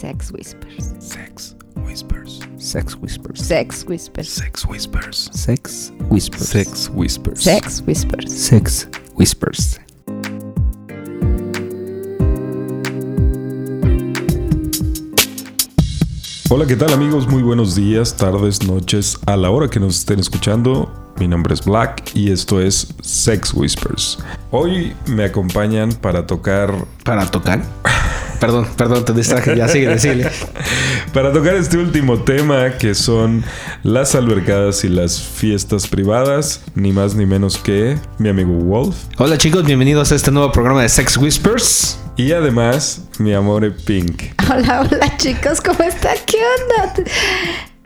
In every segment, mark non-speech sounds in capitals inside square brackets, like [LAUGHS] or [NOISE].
Sex Whispers. Sex Whispers. Sex Whispers. Sex Whispers. Sex Whispers. Sex Whispers. Sex Whispers. Sex Whispers. Sex Whispers. Hola, ¿qué tal amigos? Muy buenos días, tardes, noches, a la hora que nos estén escuchando. Mi nombre es Black y esto es Sex Whispers. Hoy me acompañan para tocar Para tocar. Perdón, perdón, te distraje. Ya sigue, sigue. [LAUGHS] para tocar este último tema que son las albercadas y las fiestas privadas, ni más ni menos que mi amigo Wolf Hola chicos, bienvenidos a este nuevo programa de Sex Whispers. y además mi amor Pink. Hola, hola chicos, ¿cómo están? ¿Qué onda?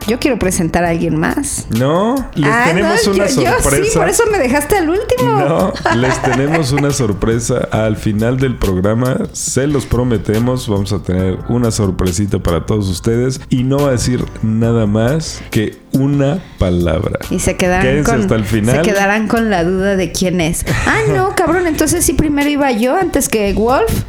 Yo quiero presentar a alguien más. No, les Ah, tenemos no, una yo- yo sorpresa. sí, por eso me dejaste al último. No, [LAUGHS] les tenemos una sorpresa al final del programa. Se los prometemos. Vamos a tener una sorpresita para todos ustedes. Y no va a decir nada más que una palabra. Y se quedarán Quédense con hasta el final. se quedarán con la duda de quién es. Ah, no, [LAUGHS] cabrón, entonces sí primero iba yo antes que Wolf.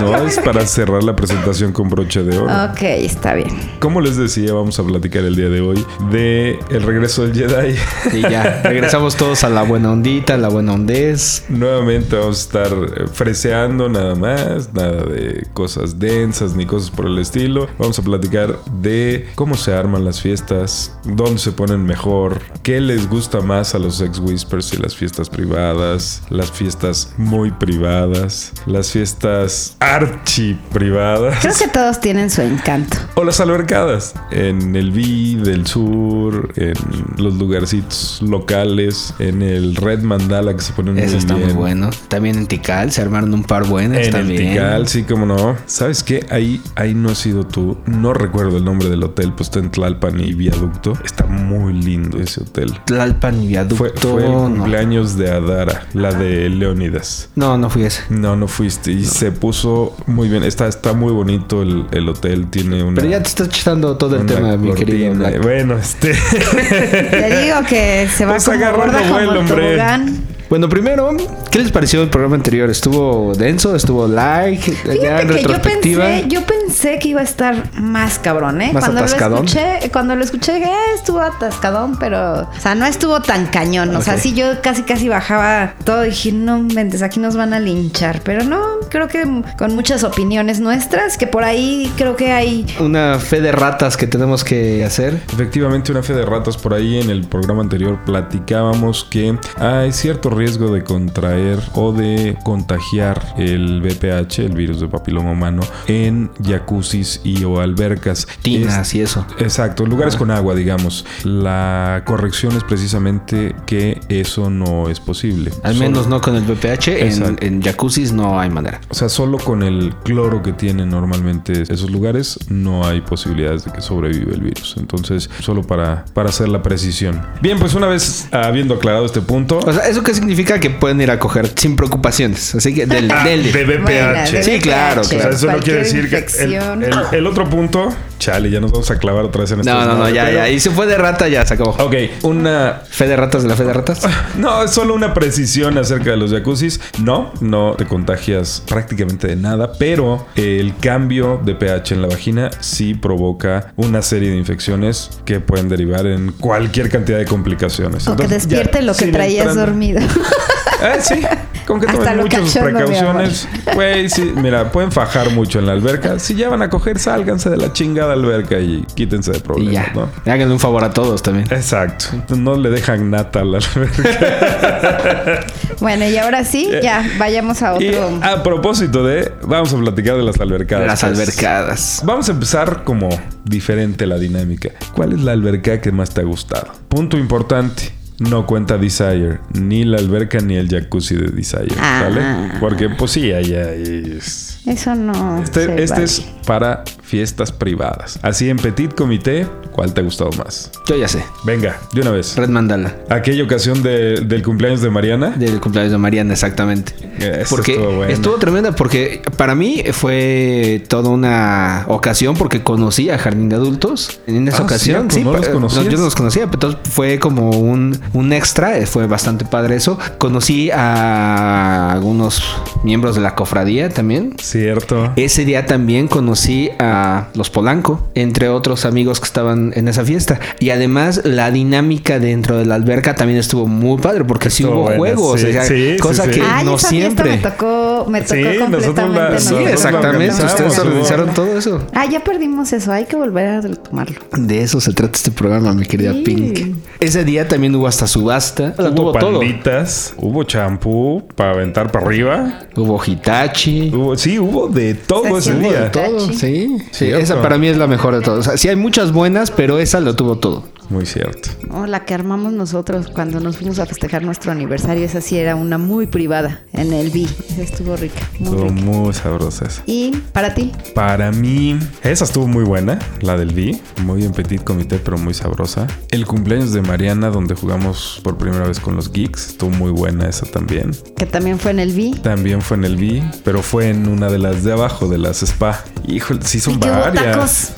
No es para cerrar la presentación con broche de oro. Ok, está bien. Como les decía, vamos a platicar el día de hoy de el regreso del Jedi. Y ya, regresamos todos a la buena ondita, a la buena ondez. Nuevamente vamos a estar eh, freseando nada más, nada de cosas densas ni cosas por el estilo. Vamos a platicar de cómo se arman las fiestas, dónde se ponen mejor, qué les gusta más a los sex whispers y las fiestas privadas, las fiestas muy privadas, las fiestas archi privadas. Creo que todos tienen su encanto. O las albercadas en el V del sur, en los lugarcitos locales, en el Red Mandala que se ponen muy Eso está bien. muy bueno. También en Tikal se armaron un par buenas En el también. Tikal, sí, como no. ¿Sabes qué? Ahí, ahí no has sido tú. No recuerdo el nombre del hotel, pues está en Tlalpan y Viaducto. Está muy lindo ese hotel. Tlalpan y viaducto. Fue, fue el no. cumpleaños de Adara, la de Leónidas. no, no fui ese. No, no fuiste. Y se puso muy bien. Está, está muy bonito el, el hotel. Tiene una. Pero ya te estás echando todo el tema, mi querido cortina. Black. Bueno, este. [LAUGHS] Te digo que se va Pues como agarrando gorda como vuelo, hombre. tobogán. Bueno, primero, ¿qué les pareció el programa anterior? ¿Estuvo denso? ¿Estuvo light? ya en Fíjate que yo pensé, yo pensé que iba a estar más cabrón, ¿eh? ¿Más cuando atascadón? lo escuché, cuando lo escuché, dije, "Eh, estuvo atascadón, pero, o sea, no estuvo tan cañón. O sea, sí, yo casi casi bajaba todo y dije, no mentes, aquí nos van a linchar. Pero no, creo que con muchas opiniones nuestras, que por ahí creo que hay. Una fe de ratas que tenemos que hacer. Efectivamente, una fe de ratas por ahí en el programa anterior platicábamos que hay cierto riesgo de contraer o de contagiar el VPH, el virus de papiloma humano, en jacuzzis y o albercas. Tinas y eso. Exacto, lugares con agua, digamos. La corrección es precisamente que eso no es posible. Al Solo- menos no con el VPH. En, en jacuzzis no hay manera. O sea, solo con el cloro que tienen normalmente esos lugares no hay posibilidades de que sobreviva el virus. Entonces, solo para, para hacer la precisión. Bien, pues una vez habiendo aclarado este punto... O sea, ¿eso qué significa? Que pueden ir a coger sin preocupaciones. Así que del, Ah, del- de de Sí, claro, O sea, claro. eso no quiere decir que el, infección. el- el otro punto, chale, ya nos vamos a clavar otra vez en este No, no, no, ya, pero- ya. Y se fue de rata, ya se acabó. Ok, una Fe de ratas de la fe de ratas. [LAUGHS] No, es solo una precisión acerca de los jacuzzis. No, no te contagias prácticamente de nada, pero el cambio de pH en la vagina sí provoca una serie de infecciones que pueden derivar en cualquier cantidad de complicaciones. O que ya, despierte lo que traías dormido. Eh, [LAUGHS] sí, con que Hasta tomen lo muchas precauciones. Güey, sí, mira, pueden fajar mucho en la alberca. Si ya van a coger, sálganse de la chingada alberca y quítense de Y problemas, ya. ¿no? Háganle un favor a todos también. Exacto. No le dejan nata a la alberca. [LAUGHS] bueno, y ahora sí, ya, vayamos a Y otro. a propósito de, vamos a platicar de las albercadas. Las pues. albercadas. Vamos a empezar como diferente la dinámica. ¿Cuál es la alberca que más te ha gustado? Punto importante. No cuenta Desire, ni la alberca ni el jacuzzi de Desire, Ah. ¿vale? Porque pues sí, ahí, es- Eso no. Este, este vale. es para fiestas privadas. Así en Petit Comité, ¿cuál te ha gustado más? Yo ya sé. Venga, de una vez. Red Mandala. Aquella ocasión de- del cumpleaños de Mariana. Del cumpleaños de Mariana, exactamente. Eso porque estuvo bueno. estuvo tremenda, porque para mí fue toda una ocasión porque conocí a Jardín de Adultos en esa Ah, ocasión. cierto, ¿no los pa- conocías? yo no los conocía, pero fue como un, un extra, fue bastante padre eso. Conocí a algunos miembros de la cofradía también. Cierto. Ese día también conocí a los Polanco, entre otros amigos que estaban en esa fiesta. Y además la dinámica dentro de la alberca también estuvo muy padre porque sí Estuvo hubo buena, juegos, sí, o sea, sí, sí, cosa sí. que Ay, no esa siempre. me tocó, me tocó Sí, nosotros completamente. la- Sí, exactamente. Ustedes hubo- organizaron todo eso. Ah, ya perdimos eso. Hay que volver a retomarlo. De eso se trata este programa, mi querida Sí. Pink. Ese día también hubo hasta subasta. Hubo tuvo todo. panditas, hubo champú para aventar para arriba. Hubo Hitachi. Hubo, sí, hubo de todo ese Hubo de día. todo. Sí. Sí, Cierto. esa para mí es la mejor de todas. O sea, sí hay muchas buenas, pero esa lo tuvo todo. Muy cierto. Oh, la que armamos nosotros cuando nos fuimos a festejar nuestro aniversario. Esa sí era una muy privada en el B. Esa estuvo rica. Muy Estuvo rica. muy sabrosa esa. Y para ti, Para mí, esa estuvo muy buena, la del V. Muy en petit comité, pero muy sabrosa. El cumpleaños de Mariana, donde jugamos por primera vez con los geeks, estuvo muy buena esa también. que también fue en el B. También fue en el V, pero fue en una de las de abajo, de las spa. Híjole, sí son varias. tacos.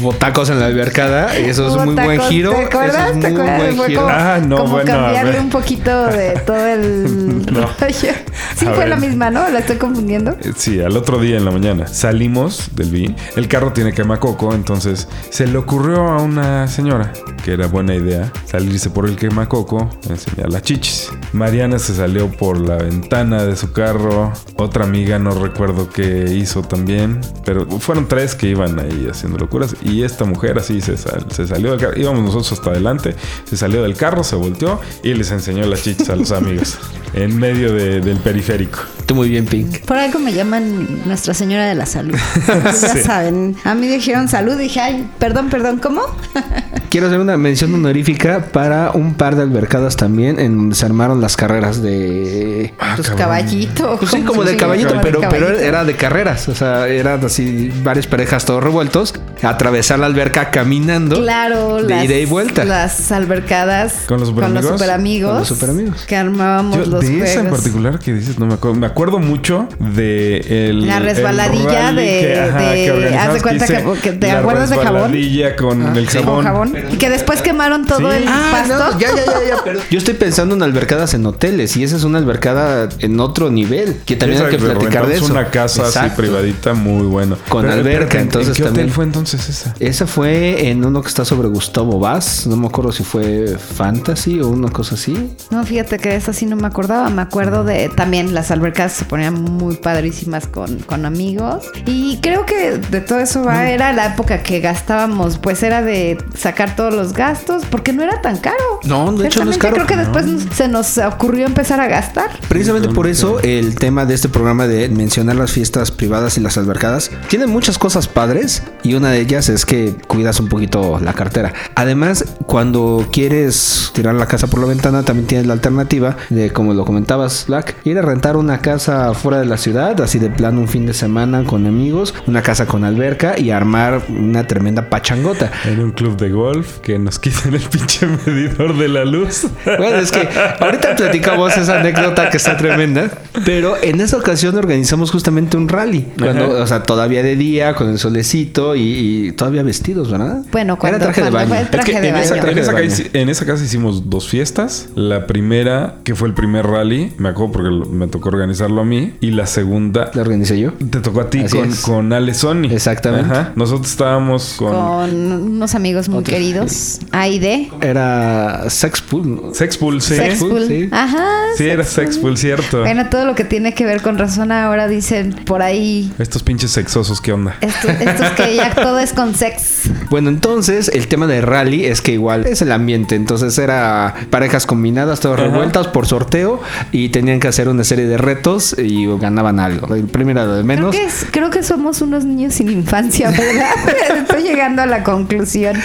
Hubo tacos en la albercada. y Eso es un muy buen giro. ¿Te acuerdas? es ¿Te acuerdas? Fue como, Ah, no, como bueno, cambiarle un poquito de todo el [LAUGHS] No. [LAUGHS] rollo. Sí, A fue ver. la misma, ¿no? La estoy confundiendo. Eh, Sí, al otro día en la mañana salimos del V. El carro tiene quemacoco, entonces se le ocurrió a una señora que era buena idea salirse por el quemacoco, enseñar las chichis. Mariana se salió por la ventana de su carro. Otra amiga, no recuerdo qué hizo también, pero fueron tres que iban ahí haciendo locuras. Y esta mujer así se, sal- se salió del carro. Íbamos nosotros hasta adelante, se salió del carro, se volteó y les enseñó las chichis a los [LAUGHS] amigos en medio de- del periférico. Tú muy bien, Pink. Por algo me llaman Nuestra Señora de la Salud. [LAUGHS] ya Sí. saben. A mí dijeron salud. Dije, ay, perdón, perdón, ¿cómo? [LAUGHS] Quiero hacer una mención honorífica para un par de albercadas también en donde se armaron las carreras de... Ah, Pues caballito. Pues sí, como de sí, caballito, de pero, pero era de carreras. O sea, eran así varias parejas todos revueltos. Atravesar la alberca caminando. Claro, De las, ida y vuelta. Las albercadas ¿Con los superamigos? superamigos. Con los superamigos. Que armábamos Yo, los de juegos. esa en particular que dices, no me acuerdo. Me acuerdo mucho de el. La el resbaladilla rally de- que, ajá, de- que organizamos, haz de cuenta que- que te la acuerdas de jabón. resbaladilla con el sí. jabón. Con jabón. Y que después quemaron todo Sí. el Ah, pasto. no, ya, ya, ya, ya, pero yo estoy pensando en albercadas en hoteles y esa es una albercada en otro nivel. Que también hay que platicar de eso. una casa así privadita muy bueno. Con alberca, ¿en- entonces ¿En qué también. hotel fue entonces esa? Esa fue en uno que está sobre Gustavo No me acuerdo si fue Fantasy o una cosa así. No, fíjate que esa sí no me acordaba. Me acuerdo de también las albercas se ponían muy padrísimas con, con amigos. Y creo que de todo eso Mm. va, era la época que gastábamos, pues era de sacar todos los gastos, porque no era tan caro. No, de hecho no es caro. Creo que después se nos ocurrió empezar a gastar. Precisamente por eso el tema de este programa de mencionar las fiestas privadas y las albercadas tiene muchas cosas padres y una de ellas es que cuidas un poquito la cartera. Además, cuando quieres tirar la casa por la ventana, también tienes la alternativa de, como lo comentabas, Black, ir a rentar una casa fuera de la ciudad, así de plano un fin de semana con amigos, una casa con alberca y armar una tremenda pachangota. En un club de golf que nos quitan el pinche medidor de la luz. Bueno, es que ahorita platicamos esa anécdota que está tremenda, pero en esa ocasión organizamos justamente un rally. Cuando, Ajá. o sea, todavía de día, con el solecito y, y todavía vestidos, ¿verdad? Bueno, cuando- Era traje de baño. fue el traje De en, esa, en esa casa, en esa casa hicimos dos fiestas. La primera, que fue el primer rally, me acuerdo porque me tocó organizarlo a mí. Y la segunda, La organicé yo. te tocó a ti con, con Ale Sony. Exactamente. Ajá. Nosotros estábamos con, Con unos amigos muy Otros. queridos. Aide. Era Sexpool. Sexpool, sí. Sexpool. sí. Ajá. Sí, era Sexpool, cierto. Bueno, todo lo que tiene que ver con razón ahora dicen por ahí. Estos pinches sexosos, ¿qué onda? Estos, estos que ya [LAUGHS] todo es con sex. Bueno, entonces el tema de rally es que igual es el ambiente. Entonces era parejas combinadas, todas Ajá. revueltas por sorteo y tenían que hacer una serie de retos y ganaban algo. El premio era de Creo menos. que, es- creo que somos unos niños sin infancia, ¿verdad? [LAUGHS] [LAUGHS] Estoy llegando a la conclusión.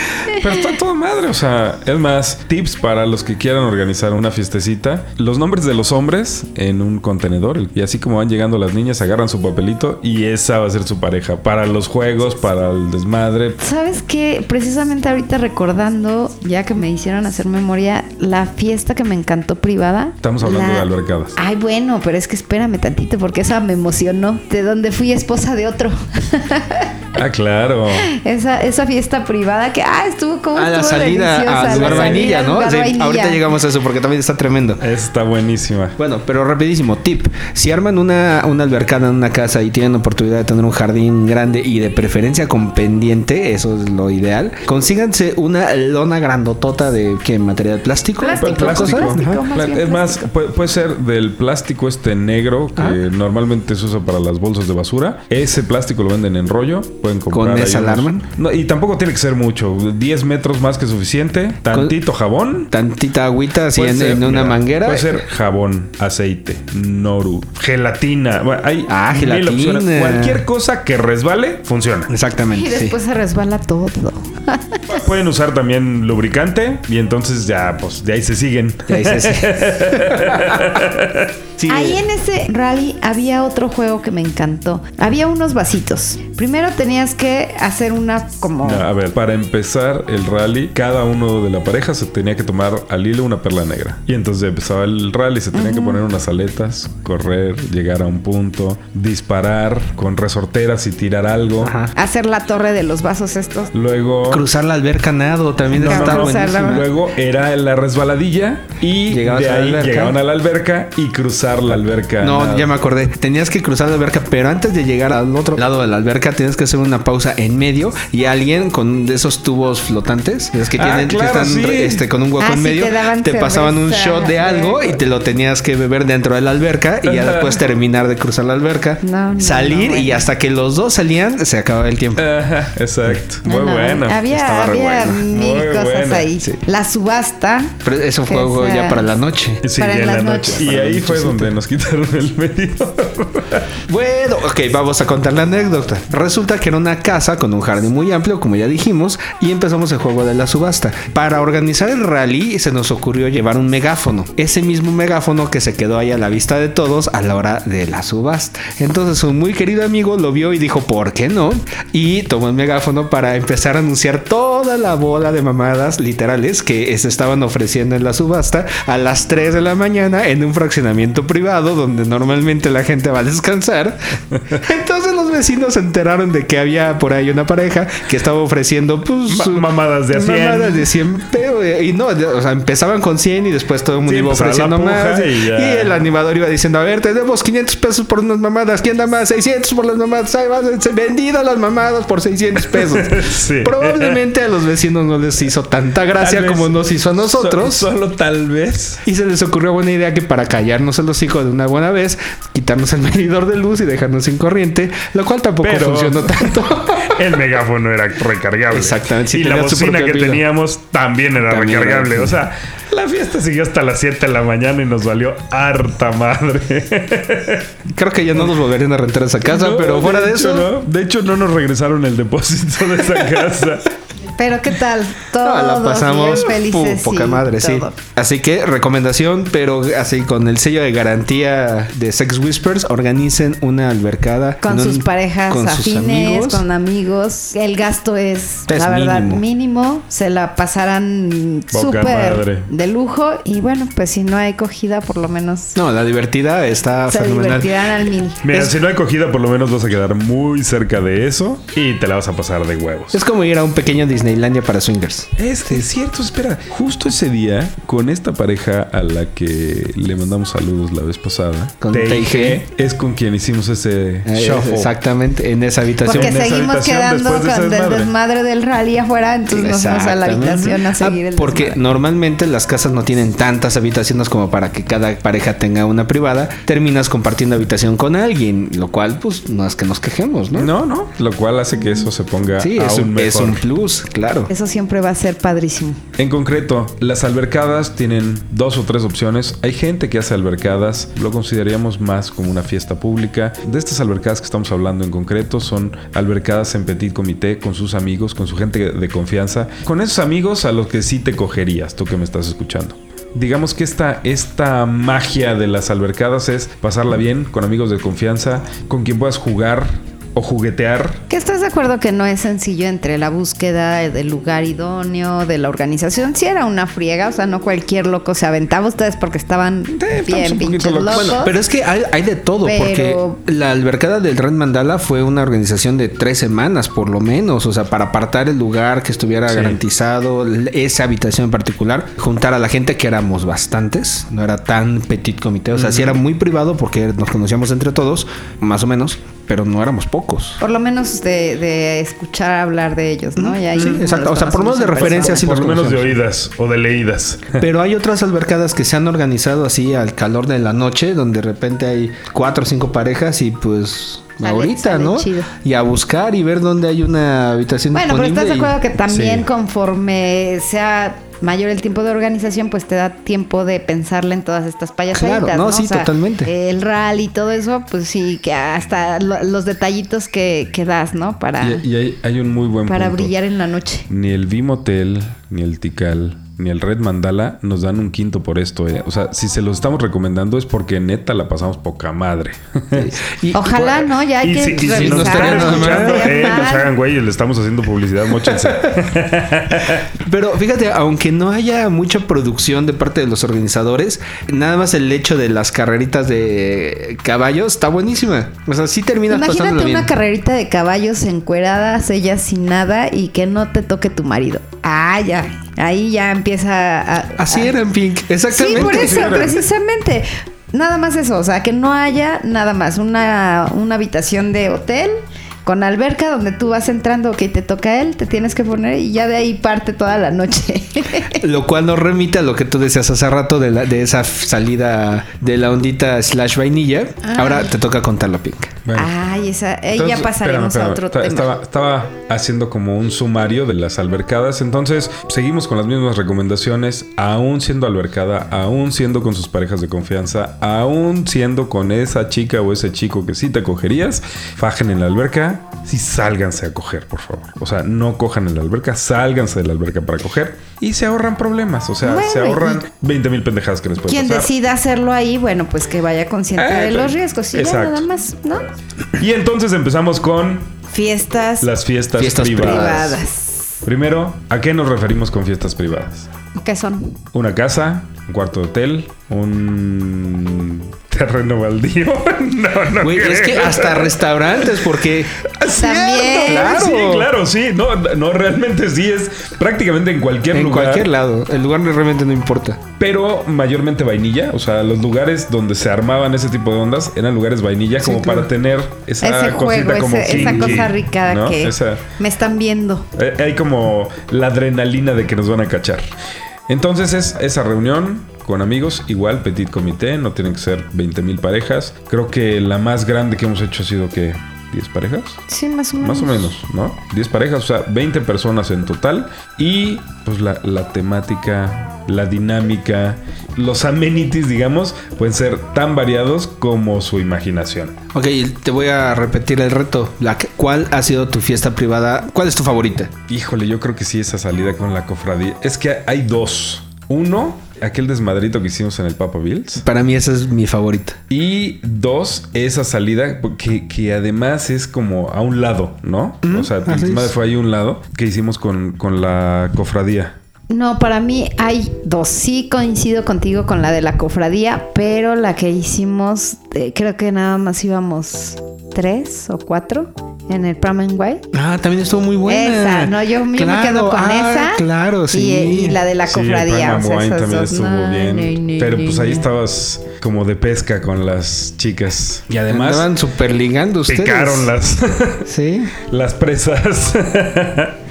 Pero está todo madre, o sea, es más, tips para los que quieran organizar una fiestecita. Los nombres de los hombres en un contenedor. Y así como van llegando las niñas, agarran su papelito y esa va a ser su pareja. Para los juegos, para el desmadre. ¿Sabes qué? Precisamente ahorita recordando, ya que me hicieron hacer memoria, la fiesta que me encantó privada. Estamos hablando la- de albercadas. Ay, bueno, pero es que espérame tantito porque esa me emocionó. De donde fui esposa de otro. [LAUGHS] Ah, claro. esa, esa fiesta privada que, ah, estuvo como. A la salida al lugar vainilla, ¿no? lugar Sí, vainilla. ahorita llegamos a eso porque también está tremendo. Está buenísima. Bueno, pero rapidísimo, tip. Si arman una, una albercada en una casa y tienen oportunidad de tener un jardín grande y de preferencia con pendiente, eso es lo ideal, consíganse una lona grandotota de ¿qué? material plástico. Plástico, es más, puede, puede ser del plástico este negro que Ah. normalmente se usa para las bolsas de basura. Ese plástico lo venden en rollo. Pueden comprar. ¿Con esa alarman? No, y tampoco tiene que ser mucho. 10 metros más que suficiente. Tantito jabón. Tantita agüita así en, ser, en una mira, manguera. Puede ser jabón, aceite, noru, gelatina. Bueno, hay Ah, mil gelatina. opciones. Cualquier cosa que resbale, funciona. Exactamente. Y sí. después se resbala todo. [LAUGHS] Pueden usar también lubricante y entonces ya, pues de ahí se siguen. Y ahí se- [LAUGHS] Sí. Ahí en ese rally había otro juego que me encantó. Había unos vasitos. Primero tenías que hacer una como... A ver, para empezar el rally, cada uno de la pareja se tenía que tomar al hilo una perla negra. Y entonces empezaba el rally, se tenían que poner unas aletas, correr, llegar a un punto, disparar con resorteras y tirar algo. Ajá. Hacer la torre de los vasos estos. Luego... Cruzar la alberca nado también No, no, está no. Luego era la resbaladilla y Llegabas de a la ahí alberca. llegaban a la alberca y cruzar la alberca. No, nada. ya me acordé. Tenías que cruzar la alberca, pero antes de llegar al otro lado de la alberca, tienes que hacer una pausa en medio y alguien con de esos tubos flotantes, es que Ah, tienen claro, que están sí. este, con un hueco Ah, en sí, medio, te pasaban un shot de algo y te lo tenías que beber dentro de la alberca y ya después terminar de cruzar la alberca, No, no, salir no, y hasta que los dos salían se acababa el tiempo. Ajá, exacto. Muy No, no, bueno. Había, había mil Muy cosas buena, ahí. sí. La subasta. Pero eso fue ya para la noche. Sí, para ya en la noche. noches. Y ahí fue nochecita. Donde nos quitaron el medidor. [LAUGHS] Bueno, ok, vamos a contar la anécdota. Resulta que era una casa con un jardín muy amplio, como ya dijimos, y empezamos el juego de la subasta. Para organizar el rally se nos ocurrió llevar un megáfono. Ese mismo megáfono que se quedó ahí a la vista de todos a la hora de la subasta. Entonces un muy querido amigo lo vio y dijo, ¿por qué no? Y tomó el megáfono para empezar a anunciar toda la bola de mamadas literales que se estaban ofreciendo en la subasta a las 3 de la mañana en un fraccionamiento privado donde normalmente la gente va a descansar. [LAUGHS] Entonces vecinos se enteraron de que había por ahí una pareja que estaba ofreciendo pues mamadas de a 100. Mamadas de 100 pero, eh, y no, o sea, empezaban con 100 y después todo el mundo Sí, iba a ofreciendo más. y el animador iba diciendo, a ver, tenemos 500 pesos por unas mamadas. ¿Quién da más? 600 por las mamadas. Ahí va, vendidas las mamadas por 600 pesos. [LAUGHS] Sí. Probablemente a los vecinos no les hizo tanta gracia Tal vez. como nos hizo a nosotros. So- solo tal vez. Y se les ocurrió buena idea que para callarnos el hocico de una buena vez, quitarnos el medidor de luz y dejarnos sin corriente, lo cual tampoco Pero- funcionó tanto. [LAUGHS] El megáfono era recargable. Exactamente, y la bocina que pila. teníamos también era También recargable. O sea, la fiesta siguió hasta las 7 de la mañana y nos valió harta madre. Creo que ya no nos volverían a rentar esa casa, No, pero fuera de, hecho, eso. no. De hecho, no nos regresaron el depósito de esa [LAUGHS] casa. Pero ¿qué tal? No, Todos la pasamos felices. poca madre, sí. todo. Así que recomendación, pero así con el sello de garantía de Sex Whispers, organicen una albercada Con sus un- parejas con sus afines, amigos. con amigos. El gasto es, Es la verdad, mínimo. mínimo. Se la pasarán súper de lujo. Y bueno, pues si no hay cogida, por lo menos No, la divertida está se fenomenal. divertirán al mil. Mira, Es- si no hay cogida, por lo menos vas a quedar muy cerca de eso y te la vas a pasar de huevos. Es como ir a un pequeño Disneylandia para swingers. Este, es cierto, espera. Justo ese día, con esta pareja a la que le mandamos saludos la vez pasada, Con TIG, es con quien hicimos ese Eh, shuffle. Exactamente, en esa habitación. Porque en seguimos habitación quedando de con el desmadre. desmadre del rally afuera, entonces nos vamos a la habitación a Ah, seguir el Porque desmadre. normalmente las casas no tienen tantas habitaciones como para que cada pareja tenga una privada. Terminas compartiendo habitación con alguien, lo cual, pues, no es que nos quejemos, ¿no? No, no. Lo cual hace que eso se ponga Sí, es un, es mejor. un plus, claro. Eso siempre va a ser padrísimo. En concreto, las albercadas tienen dos o tres opciones. Hay gente que hace albercadas, lo consideraríamos más como una fiesta pública. De estas albercadas que estamos hablando en concreto son albercadas en petit comité con sus amigos, con su gente de confianza, con esos amigos a los que sí te cogerías, tú que me estás escuchando. Digamos que esta, esta magia de las albercadas es pasarla bien con amigos de confianza, con quien puedas jugar o juguetear. ¿Qué estás de acuerdo que no es sencillo entre la búsqueda del lugar idóneo, de la organización? Si era una friega, o sea, no cualquier loco se aventaba ustedes porque estaban estamos bien pinches locos. locos. Bueno, pero es que hay, hay de todo, Pero- porque la albercada del Red Mandala fue una organización de tres semanas, por lo menos, o sea, para apartar el lugar que estuviera Sí. garantizado, esa habitación en particular, juntar a la gente que éramos bastantes, no era tan petit comité, o sea, sí era muy privado porque nos conocíamos entre todos, más o menos, pero no éramos pocos. Por lo menos de, de escuchar hablar de ellos, ¿no? Y ahí Sí, exacto. O sea, por lo menos de conocemos en referencia, sí Por lo menos de oídas o de leídas. Pero hay otras albercadas que se han organizado así al calor de la noche, donde de repente hay cuatro o cinco parejas y pues ahorita, ¿no? chido. Y a buscar y ver dónde hay una habitación Bueno, pero disponible. estás de y- acuerdo que también Sí. conforme sea mayor el tiempo de organización, pues te da tiempo de pensarle en todas estas payasaditas, Claro, no, sí, totalmente. El rally y todo eso, pues sí, que hasta lo- los detallitos que, que das, ¿no? Para, Y, y hay, hay un muy buen para punto. brillar en la noche. Ni el Vimotel, ni el Tikal, ni el Red Mandala nos dan un quinto por esto. eh. O sea, si se los estamos recomendando es porque neta la pasamos poca madre. [LAUGHS] Y- Ojalá, ¿no? Ya hay y que si, y si nos están escuchando, eh, nos hagan güey y le estamos haciendo publicidad, mochense. [LAUGHS] Pero fíjate, aunque no haya mucha producción de parte de los organizadores, nada más el hecho de las carreritas de caballos está buenísima. O sea, sí terminas Imagínate pasándolo bien. una carrerita de caballos encueradas, ellas sin nada y que no te toque tu marido. Ah, ya. Ahí ya empieza a. Así a- era en Pink, Sí, exactamente. por eso, precisamente. Nada más eso, o sea, que no haya nada más una, una habitación de hotel con alberca donde tú vas entrando, que te toca él, te tienes que poner y ya de ahí parte toda la noche. [LAUGHS] Lo cual nos remite a lo que tú decías hace rato de, la- de esa salida de la ondita slash vainilla. Ah. Ahora te toca contarlo, Pink. Bueno. Ay, esa, ahí Entonces, ya pasaremos espérame, a otro espérame. tema. Estaba, estaba haciendo como un sumario de las albercadas. Entonces, seguimos con las mismas recomendaciones. Aún siendo albercada, aún siendo con sus parejas de confianza, aún siendo con esa chica o ese chico que sí te cogerías, fajen en la alberca. Sí, sálganse a coger, por favor. O sea, no cojan en la alberca, sálganse de la alberca para coger y se ahorran problemas. O sea, Bueno, se ahorran y 20 mil pendejadas que les pueden Quien pasar. decida hacerlo ahí, bueno, pues que vaya consciente Eh, de los pues, riesgos. Y ya exacto. nada más, ¿no? Y entonces empezamos con Fiestas, las fiestas, Fiestas privadas. privadas. Primero, ¿a qué nos referimos con fiestas privadas? ¿Qué son? Una casa, un cuarto de hotel, un terreno baldío. [LAUGHS] no, no. Güey, es que hasta restaurantes, porque También. Claro. Sí, claro, sí. No, no, realmente sí es prácticamente en cualquier en lugar. cualquier lado, el lugar realmente no importa. Pero mayormente vainilla. O sea, los lugares donde se armaban ese tipo de ondas eran lugares vainilla como claro. para tener esa Ese cosita juego, como ese- esa cosa rica ¿no? que Esa- me están viendo. Eh, Hay como la adrenalina de que nos van a cachar. Entonces es esa reunión con amigos, igual petit comité, no tienen que ser 20 mil parejas. Creo que la más grande que hemos hecho ha sido que 10 parejas. Sí, más o menos. Más o menos, ¿no? 10 parejas, o sea, 20 personas en total. Y pues la, la temática, la dinámica, los amenities, digamos, pueden ser tan variados como su imaginación. Ok, te voy a repetir el reto. La ¿Cuál ha sido tu fiesta privada? ¿Cuál es tu favorita? Híjole, yo creo que sí, esa salida con la cofradía. Es que hay dos. Uno, aquel desmadrito que hicimos en el Papa Bills. Para mí esa es mi favorita. Y dos, esa salida que, que además es como a un lado, ¿no? o sea, el desmadre es. fue ahí a un lado que hicimos con, con la cofradía. No, para mí hay dos. Sí coincido contigo con la de la cofradía, pero la que hicimos, eh, creo que nada más íbamos tres o cuatro en el and Way. Ah, también estuvo muy buena. Esa, no, yo, yo me quedo con ah, esa. Claro, sí. Y, y la de la Sí, el cofradía. Prime o sea, Wine esas también dos. estuvo No, bien. no, no, pero no, pues ahí estabas como de pesca con las chicas. Y además Andaban super ligando ustedes. picaron las, [LAUGHS] Sí. las presas. [LAUGHS]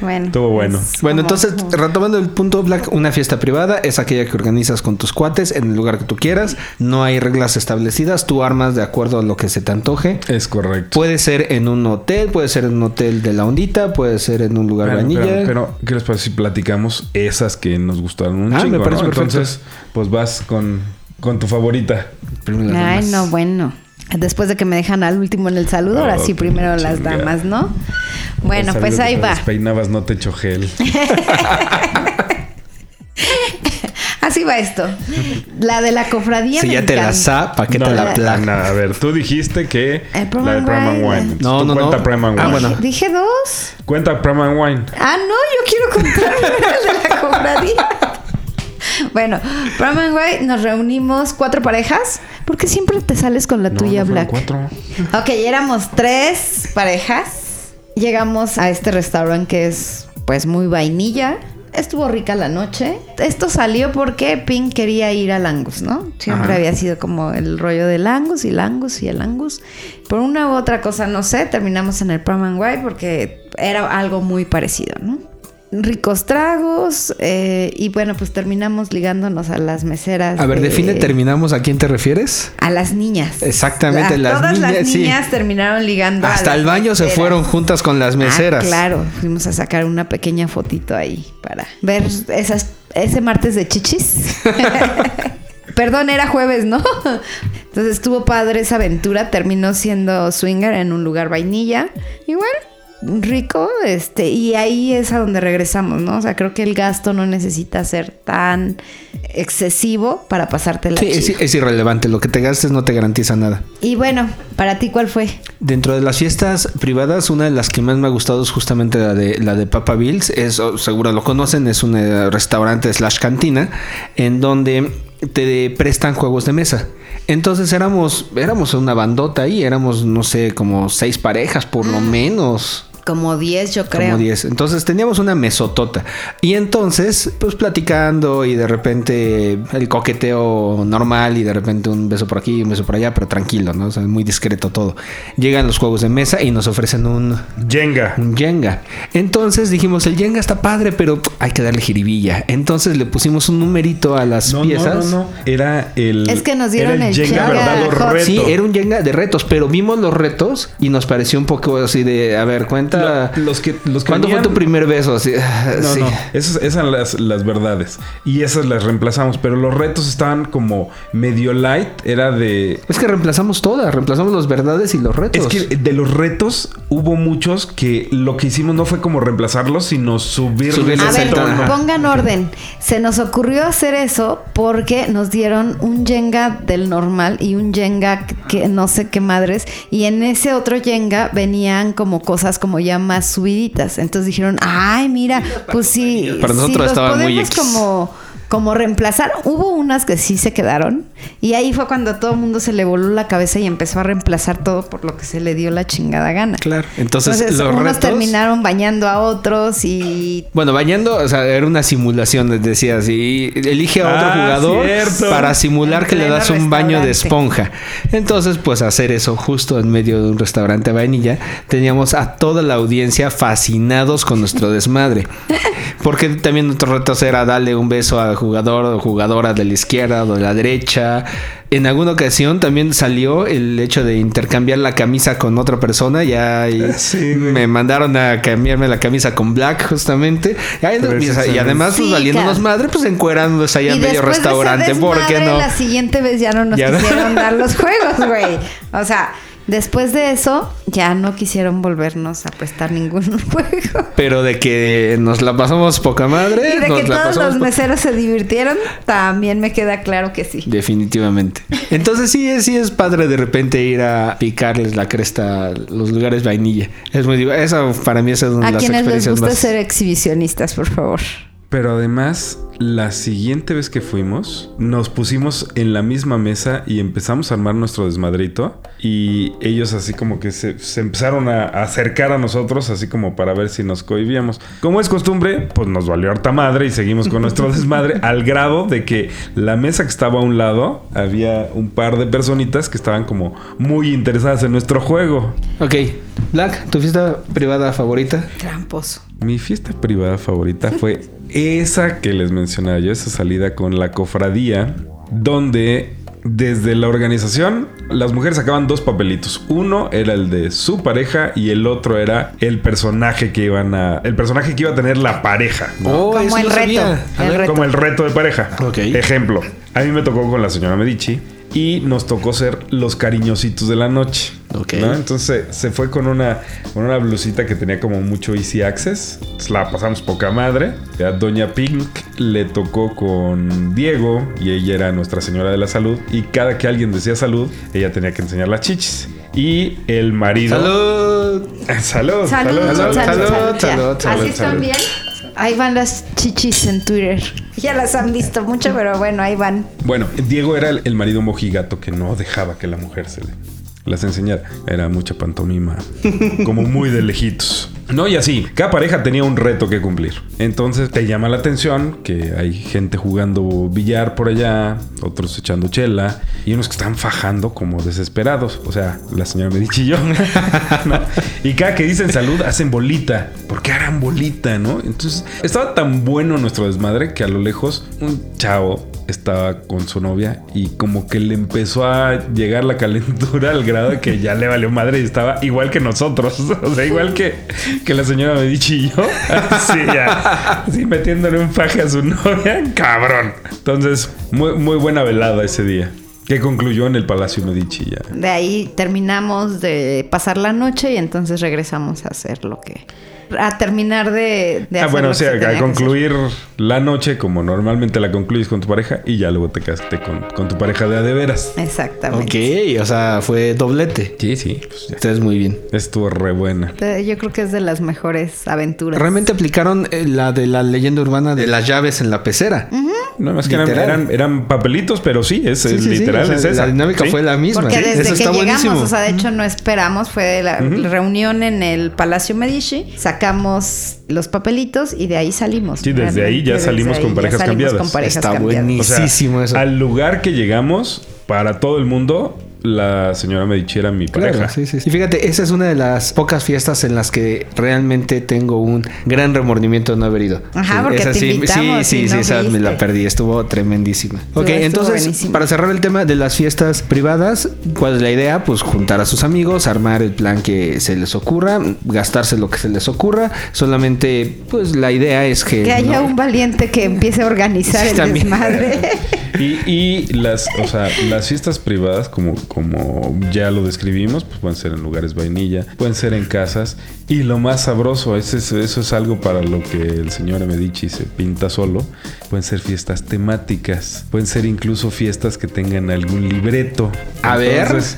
Bueno. Estuvo bueno. es Bueno, como- entonces, retomando el punto, Black, una fiesta privada es aquella que organizas con tus cuates en el lugar que tú quieras. No hay reglas establecidas. Tú armas de acuerdo a lo que se te antoje. Es correcto. Puede ser en un hotel, puede ser en un hotel de la ondita, puede ser en un lugar Pero, vainilla. pero, pero, ¿qué les parece si platicamos esas que nos gustaron un Ah, chingo, me parece ¿no? perfecto. Entonces, pues vas con, con tu favorita. Primero las Ay, damas. no, bueno. Después de que me dejan al último en el saludo, ahora Oh, sí primero las damas, ¿no? Bueno, pues ahí va. Despeinabas, no te echo gel. [LAUGHS] Así va esto. La de la cofradía. Si me ya te la sa, ¿para qué no, te la plana? a ver, tú dijiste que El Prime la de Prime and Wine. No, Tú no, cuenta no. Prime and Ah, Wine. bueno. Dije dos. Cuenta Prime and Wine. Ah, no, yo quiero contar [LAUGHS] el de la cofradía. [LAUGHS] Bueno, and White nos reunimos cuatro parejas. ¿Por qué siempre te sales con la No, tuya, no Black? cuatro. [LAUGHS] Ok, éramos tres parejas. Llegamos a este restaurante que es pues muy vainilla. Estuvo rica la noche. Esto salió porque Pink quería ir al Angus, ¿no? Siempre Ajá. había sido como el rollo del Angus y el Angus y el Angus. Por una u otra cosa, no sé, terminamos en el Prom and White porque era algo muy parecido, ¿no? Ricos tragos eh, y bueno, pues terminamos ligándonos a las meseras. A ver, de- define, terminamos. ¿A quién te refieres? A las niñas. Exactamente, A las todas las niñas, sí. niñas terminaron ligando. Hasta las el baño se meseras. fueron juntas con las meseras. Ah, claro, fuimos a sacar una pequeña fotito ahí para ver esas, ese martes de chichis. [LAUGHS] Perdón, era jueves, ¿no? Entonces estuvo padre esa aventura. Terminó siendo swinger en un lugar vainilla. Igual, rico. Este, y ahí es a donde regresamos, ¿no? O sea, creo que el gasto no necesita ser tan excesivo para pasarte la Sí, es, es irrelevante. Lo que te gastes no te garantiza nada. Y bueno, para ti, ¿cuál fue? Dentro de las fiestas privadas, una de las que más me ha gustado es justamente la de la de Papa Bills. Es, oh, seguro lo conocen, es un eh, restaurante slash cantina en donde te prestan juegos de mesa. Entonces éramos, éramos una bandota ahí, éramos, no sé, como seis parejas por lo menos. Como 10, yo creo. Como 10. Entonces teníamos una mesotota. Y entonces, pues platicando y de repente el coqueteo normal y de repente un beso por aquí, un beso por allá, pero tranquilo, ¿no? O sea, muy discreto todo. Llegan los juegos de mesa y nos ofrecen un, Jenga. un Jenga. Entonces dijimos, el Jenga está padre, pero hay que darle jiribilla. Entonces le pusimos un numerito a las No, piezas. no, no, no. Era el. Es que nos dieron era el Jenga, Jenga verdadero Hot. reto. Sí, era un Jenga de retos, pero vimos los retos y nos pareció un poco así de, a ver, cuenta... Lo- los que, los que ¿Cuándo fue tu primer beso? Así, No, [LAUGHS] sí. no, esas, esas eran las, las verdades. Y esas las reemplazamos. Pero los retos estaban como medio light. Era de. Es que reemplazamos todas, reemplazamos los verdades y los retos. Es que de los retos hubo muchos que lo que hicimos no fue como reemplazarlos, sino subirles Subirles A ver, tono. Pongan orden. Se nos ocurrió hacer eso porque nos dieron un Jenga del normal y un Jenga que no sé qué madres. Y en ese otro Jenga venían como cosas como ya más subiditas. Entonces dijeron, ay, mira, pues sí. Para sí, nosotros los estaba muy podemos X. como como reemplazar. Hubo unas que sí se quedaron. Y ahí fue cuando a todo el mundo se le voló la cabeza y empezó a reemplazar todo por lo que se le dio la chingada gana. Claro. Entonces, Entonces, los unos retos... terminaron bañando a otros y Bueno, bañando, o sea, era una simulación, les decía así. Elige a otro Ah, jugador cierto. para simular En que le das un baño de esponja. Entonces, pues hacer eso justo en medio de un restaurante a vainilla, teníamos a toda la audiencia fascinados con nuestro desmadre. Porque también otro reto era darle un beso al jugador o jugadora de la izquierda o de la derecha. En alguna ocasión también salió el hecho de intercambiar la camisa con otra persona. Ya [LAUGHS] Sí, me mandaron a cambiarme la camisa con Black justamente. Y, además, pues valiéndonos madre, pues encuerándonos allá y en medio de restaurante. ¿Por qué no? La siguiente vez ya no nos Ya no. quisieron dar [LAUGHS] los juegos, güey. O sea, después de eso, ya no quisieron volvernos a prestar ningún [LAUGHS] juego. Pero de que nos la pasamos poca madre. Y de nos que la todos los meseros se divirtieron, también me queda claro que sí. Definitivamente. Entonces sí, es- sí es padre de repente ir a picarles la cresta a los lugares vainilla. Es muy Esa para mí es una de A las quienes les experiencias gusta más... ser exhibicionistas, por favor. Pero además, la siguiente vez que fuimos, nos pusimos en la misma mesa y empezamos a armar nuestro desmadrito. Y ellos así como que se, empezaron a acercar a nosotros, así como para ver si nos cohibíamos. Como es costumbre, pues nos valió harta madre y seguimos con nuestro [LAUGHS] desmadre al grado de que la mesa que estaba a un lado, había un par de personitas que estaban como muy interesadas en nuestro juego. Ok. Black, ¿tu fiesta privada favorita? Tramposo. Mi fiesta privada favorita fue esa que les mencionaba yo, esa salida con la cofradía, donde desde la organización las mujeres sacaban dos papelitos. Uno era el de su pareja y el otro era el personaje que iban a, el personaje que iba a tener la pareja. ¿no? Oh, Como el reto. El reto. Como el reto de pareja. Ejemplo, a mí me tocó con la señora Medici y nos tocó ser los cariñositos de la noche. Ok. ¿no? Entonces se fue con una, con una blusita que tenía como mucho easy access. Entonces, la pasamos poca madre. A Doña Pink le tocó con Diego y ella era Nuestra Señora de la Salud. Y cada que alguien decía salud, ella tenía que enseñar las chichis. Y el marido. ¡Salud! [LAUGHS] Salud. Salud, salud, salud, salud, salud, salud, salud, ¿Así están salud. bien? Ahí van las chichis en Twitter. Ya las han visto mucho, pero bueno, ahí van. Bueno, Diego era el, el marido mojigato que no dejaba que la mujer se le las enseñara. Era mucha pantomima, como muy de lejitos. No, y así, cada pareja tenía un reto que cumplir. Entonces te llama la atención que hay gente jugando billar por allá, otros echando chela, y unos que están fajando como desesperados. O sea, la señora Medici y yo. [LAUGHS] ¿no? Y cada que dicen salud, hacen bolita. ¿Por qué harán bolita, no? Entonces, estaba tan bueno nuestro desmadre que a lo lejos un chavo estaba con su novia y como que le empezó a llegar la calentura al grado que ya le valió madre y estaba igual que nosotros. [LAUGHS] O sea, igual que, que la señora Medici y yo. [LAUGHS] Así ya. Así metiéndole un faje a su novia. Cabrón. Entonces, muy, muy buena velada ese día. Que concluyó en el Palacio Medici ya. De ahí terminamos de pasar la noche y entonces regresamos a hacer lo que. A terminar de. de Ah, hacer bueno, lo o que sea, se tenía a concluir la noche como normalmente la concluyes con tu pareja y ya luego te casaste con, con tu pareja de a de veras. Exactamente. Ok, o sea, fue doblete. Sí, sí. Pues muy bien. Estuvo re buena. Yo creo que es de las mejores aventuras. Realmente aplicaron eh, la de la leyenda urbana de las llaves en la pecera. No, más que eran, eran, eran papelitos, pero sí, es, Sí, sí, literal, o sea, es esa. La dinámica Sí. fue la misma. Porque Sí, desde Eso que está llegamos, buenísimo. o sea, de hecho no esperamos, fue la reunión en el Palacio Medici, sacamos los papelitos y de ahí salimos. Sí, desde ahí ya Desde salimos ahí con ya parejas salimos cambiadas. con parejas Está cambiadas. buenísimo. O sea, Buenísimo eso. al lugar que llegamos, para todo el mundo, la señora Medici era mi pareja. Claro, sí, sí, sí. Y fíjate, esa es una de las pocas fiestas en las que realmente tengo un gran remordimiento de no haber ido. Ajá, Sí, porque esa te sí, invitamos sí, y sí, no esa me la perdí, estuvo tremendísima. Ok, estuvo entonces, buenísimo. para cerrar el tema de las fiestas privadas, ¿cuál es la idea? Pues juntar a sus amigos, armar el plan que se les ocurra, gastarse lo que se les ocurra. Solamente, pues la idea es que... Que haya no- un valiente que empiece a organizar Sí, el también. desmadre. [LAUGHS] Y, y las, o sea, las fiestas privadas, como, como ya lo describimos, pues pueden ser en lugares vainilla, pueden ser en casas. Y lo más sabroso, ese es- eso es algo para lo que el señor Medici se pinta solo. Pueden ser fiestas temáticas, pueden ser incluso fiestas que tengan algún libreto. A ver. Entonces,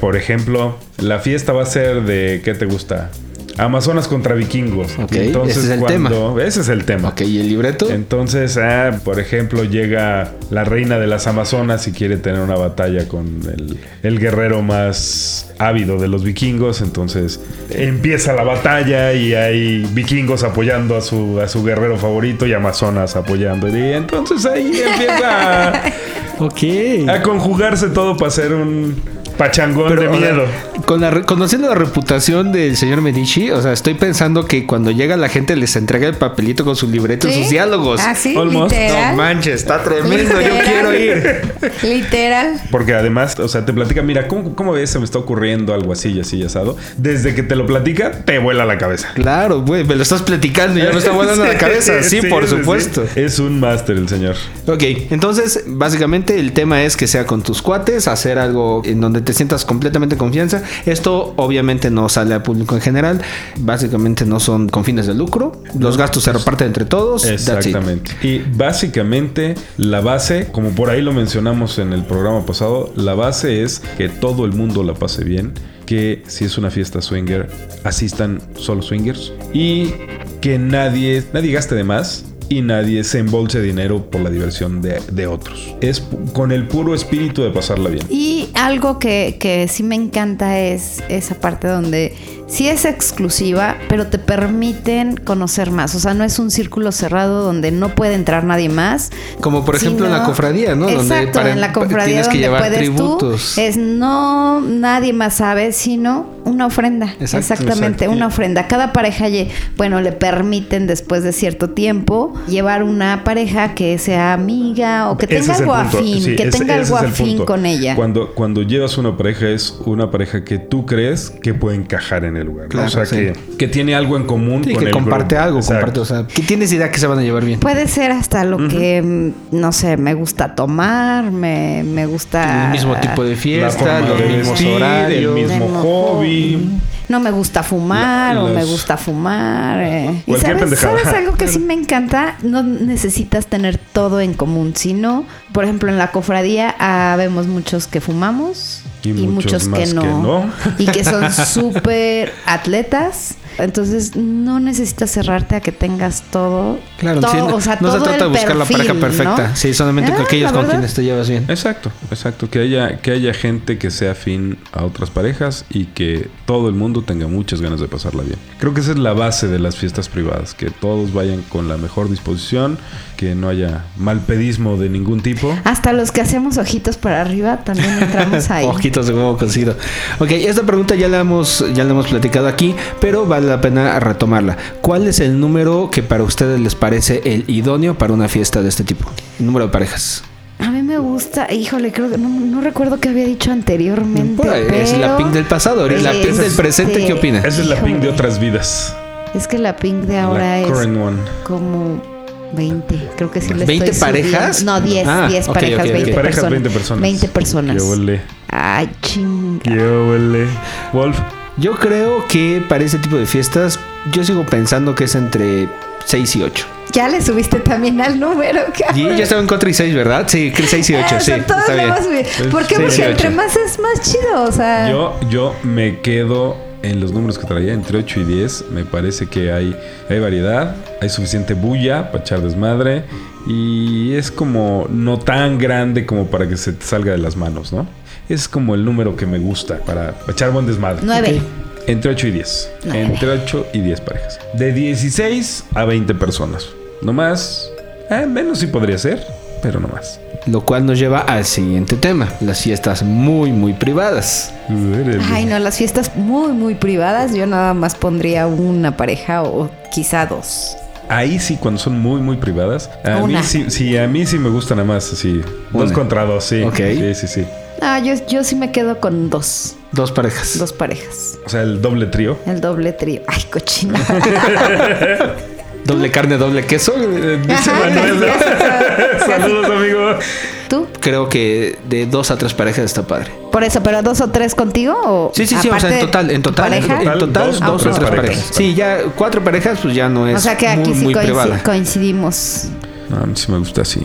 por ejemplo, la fiesta va a ser de, ¿qué te gusta? Amazonas contra vikingos. Entonces, ese es el cuando- Ese es el tema. Ok, ¿y el libreto? Entonces, ah, por ejemplo, llega la reina de las Amazonas y quiere tener una batalla con el, el guerrero más ávido de los vikingos. Entonces empieza la batalla y hay vikingos apoyando a su, a su guerrero favorito y Amazonas apoyando. Y entonces ahí empieza a, [LAUGHS] Ok. a conjugarse todo para hacer un pachangón de o sea, miedo. con la re- conociendo la reputación del señor Medici, o sea, estoy pensando que cuando llega la gente les entrega el papelito con su libreto y ¿Sí? sus diálogos. Ah, sí, Almost. literal. No manches, está tremendo, yo quiero ir. [LAUGHS] Literal. Porque además, o sea, te platica, mira, ¿cómo, cómo ves? Se me está ocurriendo algo así y así y asado. Desde que te lo platica, te vuela la cabeza. Claro, güey, me lo estás platicando y ya me está volando la cabeza. [LAUGHS] Sí, por sí, supuesto. sí. Es un máster el señor. Ok, entonces básicamente el tema es que sea con tus cuates, hacer algo en donde te sientas completamente en confianza. Esto obviamente no sale al público en general, básicamente no son con fines de lucro, los gastos se reparten entre todos. Exactamente. Y básicamente la base, como por ahí lo mencionamos en el programa pasado, la base es que todo el mundo la pase bien, que si es una fiesta swinger, asistan solo swingers y que nadie, nadie gaste de más. Y nadie se embolse dinero por la diversión de, de otros. Es con el puro espíritu de pasarla bien. Y algo que, que sí me encanta es esa parte donde sí es exclusiva, pero te permiten conocer más. O sea, no es un círculo cerrado donde no puede entrar nadie más. Como por ejemplo en la cofradía, ¿no? Donde Exacto, para- en la cofradía tienes que donde llevar puedes tributos. tú. Es no nadie más sabe, sino una ofrenda. Exacto, Exactamente, exacto. una ofrenda. Cada pareja, bueno, le permiten después de cierto tiempo llevar una pareja que sea amiga o que tenga algo afín, Sí, que ese- tenga ese algo el afín con ella. Cuando, cuando llevas una pareja es una pareja que tú crees que puede encajar en el lugar. ¿no? Claro, o sea, sí. que, que tiene algo en común Sí, con que el comparte grupo. algo, comparte, o sea, que tienes idea que se van a llevar bien. Puede ser hasta lo que, no sé, me gusta tomar, me, me gusta... El mismo tipo de fiesta, los mismos horarios. el mismo hobby. No me gusta fumar La- o me gusta fumar. eh. Y sabes. ¿sabes algo que sí [LAUGHS] me encanta? No necesitas tener todo en común, sino, por ejemplo, en la cofradía ah, vemos muchos que fumamos Y y, muchos que, que no, no. [LAUGHS] Y que son súper atletas. Entonces no necesitas cerrarte a que tengas todo. Claro, todo, sí, no, o sea, no se todo trata de buscar la pareja perfil, perfecta, ¿no? sí, solamente con Ah, aquellos la con quienes te llevas bien. Exacto, exacto. Que haya, que haya gente que sea afín a otras parejas y que todo el mundo tenga muchas ganas de pasarla bien. Creo que esa es la base de las fiestas privadas, que todos vayan con la mejor disposición, que no haya malpedismo de ningún tipo. Hasta los que hacemos ojitos para arriba también [LAUGHS] entramos ahí. Ojitos de huevo cocido. Ok, esta pregunta ya la hemos, ya la hemos platicado aquí, pero vale la pena retomarla. ¿Cuál es el número que para ustedes les parece el idóneo para una fiesta de este tipo? El número de parejas. A mí me gusta, híjole, creo que no, no recuerdo qué había dicho anteriormente. Pues, es pero, la pink del pasado, ahorita la pink del presente, ¿qué opina? Esa es la ping de otras vidas. Es que la pink de ahora la es como 20. Creo que sí le ¿20 estoy parejas? subiendo. No, 10, Ah, 10 ok, parejas, ok, ok. 20 Parejas, personas. 20 personas. 20 personas. Qué huele. Ay, chinga. Qué huele. Wolf. Yo creo que para ese tipo de fiestas, yo sigo pensando que es entre 6 y 8. Ya le subiste también al número, Y cabrón. yo estaba en 4 y 6, ¿verdad? Sí, 6 y 8, Ah, o sí. sea, todos Está bien. vamos a subir. ¿Por qué? Porque entre más es más chido, o sea. Yo, yo me quedo en los números que traía, entre 8 y 10. Me parece que hay, hay variedad, hay suficiente bulla para echar desmadre. Y es como no tan grande como para que se te salga de las manos, ¿no? Es como el número que me gusta para echar buen desmadre. 9. Entre 8 y 10. Nueve. Entre 8 y 10 parejas. De 16 a 20 personas. No más. Eh, menos sí podría ser, pero no más. Lo cual nos lleva al siguiente tema, las fiestas muy, muy privadas. Ay, no, las fiestas muy, muy privadas. Yo nada más pondría una pareja o quizá dos. Ahí sí, cuando son muy, muy privadas. A Una. mí sí, sí, a mí sí me gusta nada más así. Dos contra dos, sí. Ok. Sí, sí, sí. Ah, yo, yo sí me quedo con dos. Dos parejas. Dos parejas. O sea, el doble trío. El doble trío. Ay, cochina. [LAUGHS] Doble carne, doble queso. Eh, Dice Ajá, Manuel. [LAUGHS] Saludos, amigo. ¿Tú? Creo que de dos a tres parejas está padre. Por eso, pero dos o tres contigo o Sí, sí, sí, o sea, en total, en total, en, total, Dos dos, o o tres tres parejas. parejas. Sí, ya cuatro parejas, pues ya no es o sea que aquí muy, sí muy coinci- privada. coincidimos. No, a mí sí me gusta así.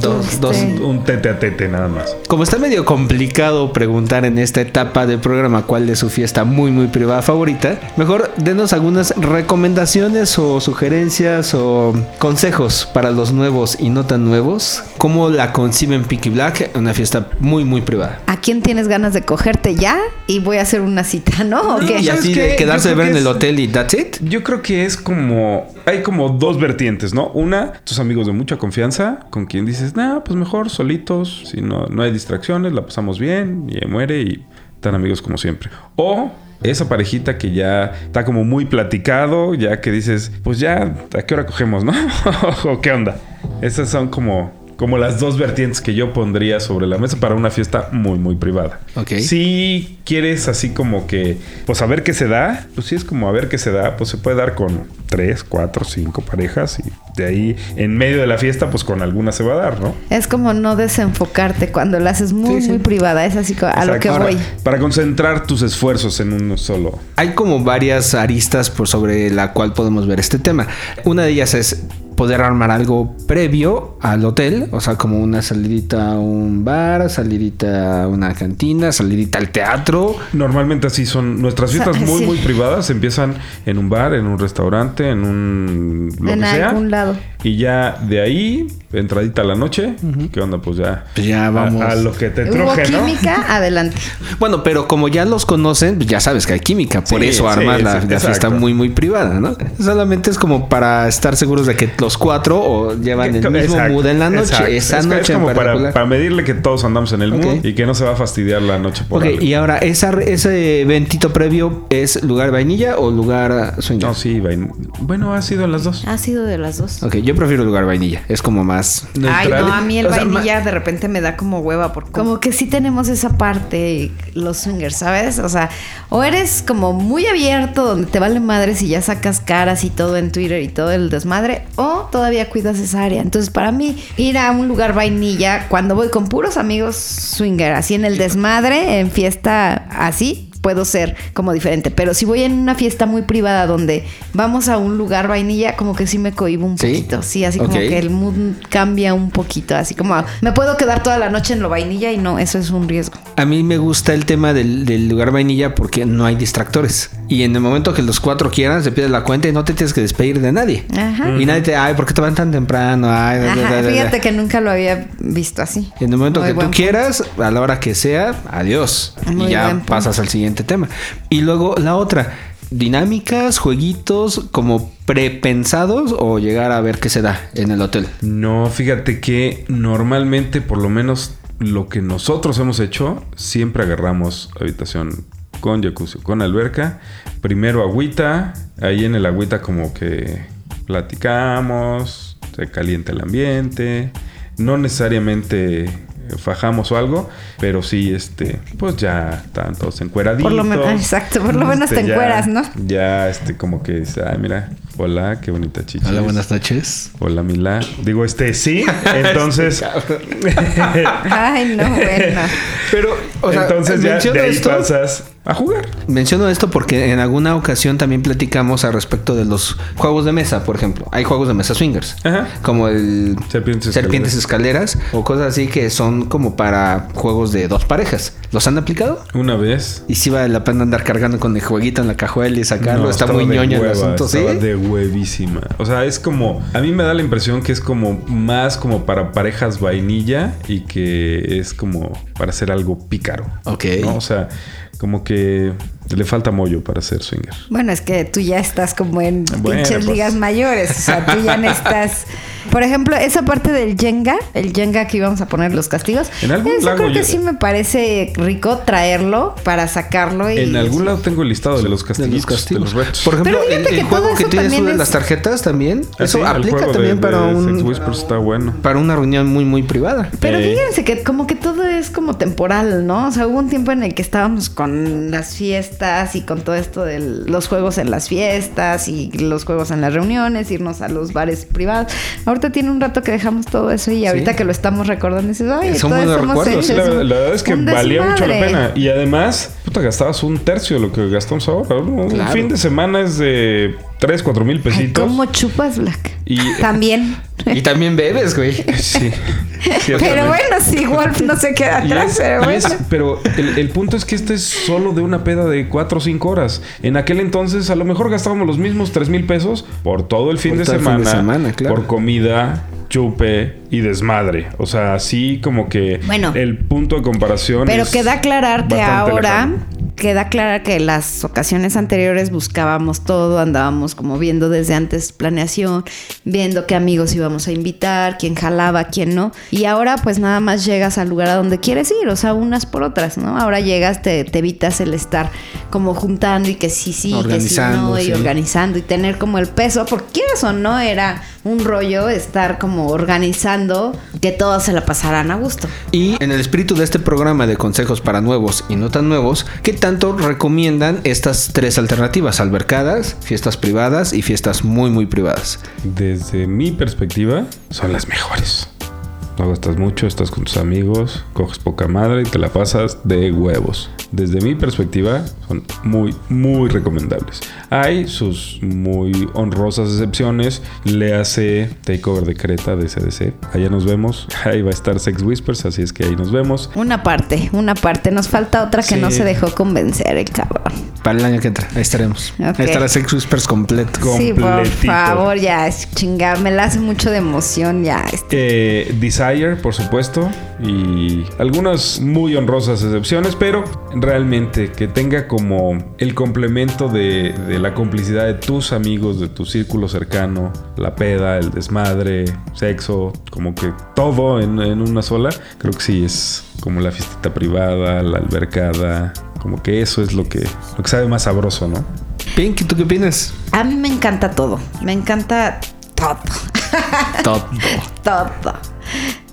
Dos, Este- dos. Un tete a tete nada más. Como está medio complicado preguntar en esta etapa del programa cuál es su fiesta muy muy privada favorita, mejor denos algunas recomendaciones o sugerencias o consejos para los nuevos y no tan nuevos. ¿Cómo la conciben Pinky Black? Una fiesta muy muy privada. ¿A quién tienes ganas de cogerte ya? Y voy a hacer una cita, ¿no? ¿O No, qué? Y ¿sabes así qué? de quedarse creo ver en el hotel y that's it. Yo creo que es como. Hay como dos vertientes, ¿no? Una, tus amigos de mucha confianza, con quien dices, nah, pues mejor solitos, si no, no hay distracciones, la pasamos bien, y muere y tan amigos como siempre. O esa parejita que ya está como muy platicado, ya que dices, pues ya, ¿a qué hora cogemos, no? [LAUGHS] ¿O qué onda? Esas son como. Como las dos vertientes que yo pondría sobre la mesa para una fiesta muy, muy privada. Ok. Si quieres así como que, pues a ver qué se da, pues si es como a ver qué se da, pues se puede dar con tres, cuatro, cinco parejas y de ahí en medio de la fiesta, pues con alguna se va a dar, ¿no? Es como no desenfocarte cuando la haces muy, Sí, sí. muy privada. Es así a lo que Para- voy. Para concentrar tus esfuerzos en uno solo. Hay como varias aristas por sobre la cual podemos ver este tema. Una de ellas es poder armar algo previo al hotel, o sea, como una salidita a un bar, salidita a una cantina, salidita al teatro. Normalmente así son nuestras sea, fiestas muy sí. muy privadas empiezan en un bar, en un restaurante, en un lo En que sea. algún lado. Y ya de ahí, entradita a la noche, ¿qué onda? Pues ya. Pues ya vamos. A, a lo que te Hubo truje, ¿no? química, [LAUGHS] adelante. Bueno, pero como ya los conocen, pues ya sabes que hay química, por Sí, eso sí, armas la, sí, la fiesta muy muy privada, ¿no? Solamente es como para estar seguros de que los cuatro o llevan el mismo Exacto, mood en la noche, exacto. esa Es- noche es en como para, medirle que todos andamos en el Ok. mood y que no se va a fastidiar la noche por Ok, algo. y ahora, ¿esa, ¿ese eventito previo es lugar vainilla o lugar swinger? No, sí, vain- bueno, ha sido las dos. Ha sido de las dos. Ok, yo prefiero lugar vainilla. Es como más. Ay, Neutral. no, a mí el O sea, vainilla de repente me da como hueva porque como que sí tenemos esa parte los swingers, ¿sabes? O sea, o eres como muy abierto donde te vale madre si ya sacas caras y todo en Twitter y todo el desmadre o todavía cuidas esa área. Entonces, para mí ir a un lugar vainilla cuando voy con puros amigos swinger, así en el desmadre, en fiesta así, puedo ser como diferente. Pero si voy en una fiesta muy privada donde vamos a un lugar vainilla, como que sí me cohibo un ¿Sí? poquito. Sí, así como que el mood cambia un poquito. Así como me puedo quedar toda la noche en lo vainilla y no, eso es un riesgo. A mí me gusta el tema del, del lugar vainilla porque no hay distractores. Y en el momento que los cuatro quieran, se pide la cuenta y no te tienes que despedir de nadie. Ajá. Y nadie te, ay, ¿por qué te van tan temprano? Ay, da, da, da, Ajá, da". fíjate que nunca lo había visto así. En el momento Muy que tú punto. quieras, a la hora que sea, adiós. Muy y ya pasas al siguiente tema. Y luego la otra, dinámicas, jueguitos como prepensados o llegar a ver qué se da en el hotel. No, fíjate que normalmente, por lo menos lo que nosotros hemos hecho, siempre agarramos habitación con jacuzzi, con alberca. Primero agüita, ahí en el agüita como que platicamos, se calienta el ambiente. No necesariamente fajamos o algo, pero sí, este, pues ya están todos encueraditos. Por lo menos- exacto, por lo menos te ya- encueras, ¿no? Ya, este, como que dice, ay, mira, hola, qué bonita chicha. noches. Hola, Mila. Digo, este sí. [LAUGHS] Entonces. [LAUGHS] Ay, no, bueno. [LAUGHS] Pero, o sea, entonces ya de ahí esto- pasas a jugar. Menciono esto porque en alguna ocasión también platicamos al respecto de los juegos de mesa, por ejemplo. Hay juegos de mesa swingers, Ajá. como el Serpientes Serpientes escaleras o cosas así que son como para juegos de dos parejas. ¿Los han aplicado? Una vez. Y sí vale la pena andar cargando con el jueguito en la cajuela y sacarlo. no, Está muy ñoño el asunto, ¿sí? de huevísima. O sea, es como. A mí me da la impresión que es como más como para parejas vainilla y que es como para hacer algo pícaro. Ok. ¿no? O sea, como que le falta mollo para ser swinger. Bueno, es que tú ya estás como en Bueno, pinches pues. ligas mayores. O sea, tú ya [LAUGHS] necesitas. Por ejemplo, esa parte del Jenga, el Jenga que íbamos a poner los castigos. En algún eso creo que yo- sí me parece rico traerlo para sacarlo y. En algún lado tengo el listado de los castigos. De los, retos. Por ejemplo, Pero el, fíjate el que juego que tienes tú de es- las tarjetas también. Ah, Eso sí, aplica también de- para de un Sex Whispers está bueno. para una reunión muy muy privada. Pero Eh. fíjense que como que todo es como temporal, ¿no? O sea, hubo un tiempo en el que estábamos con las fiestas y con todo esto de los juegos en las fiestas y los juegos en las reuniones, irnos a los bares privados. Ahorita tiene un rato que dejamos todo eso y ahorita que lo estamos recordando dices, ay, Son buenos recuerdos. La, la verdad es que valía mucho la pena. Y además, puta, gastabas un tercio de lo que gastamos ahora. ¿no? Un fin de semana es de 3, 4 mil Ay, pesitos. ¿Cómo chupas, Black? Y- [LAUGHS] También. Y también bebes, güey. Sí. [LAUGHS] pero bueno, sí, Wolf no se queda [LAUGHS] atrás, es- pero y bueno. es- pero el, el punto es que este es solo de una peda de 4 o 5 horas. En aquel entonces, a lo mejor gastábamos los mismos 3 mil pesos por todo el fin, Por de, todo el fin semana, de semana, claro. por comida, chupe y desmadre. O sea, así como que Bueno. el punto de comparación. Pero es queda aclararte ahora, lejano. Queda aclarar que las ocasiones anteriores buscábamos todo, andábamos como viendo desde antes planeación, viendo qué amigos íbamos a invitar, quién jalaba, quién no. Y ahora pues nada más llegas al lugar a donde quieres ir, o sea, unas por otras, ¿no? Ahora llegas, te, te evitas el estar como juntando y que sí, sí, que sí, no, y sí. organizando y tener como el peso, porque quieras o no, era un rollo estar como organizando que todos se la pasaran a gusto. Y en el espíritu de este programa de consejos para nuevos y no tan nuevos, ¿qué tanto recomiendan estas tres alternativas? Albercadas, fiestas privadas y fiestas muy muy privadas. Desde mi perspectiva, son las mejores. No gastas mucho, estás con tus amigos, coges poca madre y te la pasas de huevos. Desde mi perspectiva, son muy, muy recomendables. Hay sus muy honrosas excepciones. Le hace Takeover de Creta de CDC. Allá nos vemos. [LAUGHS] Ahí va a estar Sex Whispers, así es que ahí nos vemos. Una parte, una parte. Nos falta otra que Sí. no se dejó convencer el cabrón. Para el año que entra, ahí estaremos. Ahí estará Sex Whispers completo. Sí, por favor, ya, es chingada, me la hace mucho de emoción ya. este. Eh, Desire, por supuesto, y algunas muy honrosas excepciones, pero realmente que tenga como el complemento de, de la complicidad de tus amigos, de tu círculo cercano, la peda, el desmadre, sexo, como que todo en, en una sola, creo que sí es como la fiestita privada, la albercada, como que eso es lo que, lo que sabe más sabroso, ¿no? Pink, ¿tú qué opinas? A mí me encanta todo. Me encanta todo. Todo. [LAUGHS] todo.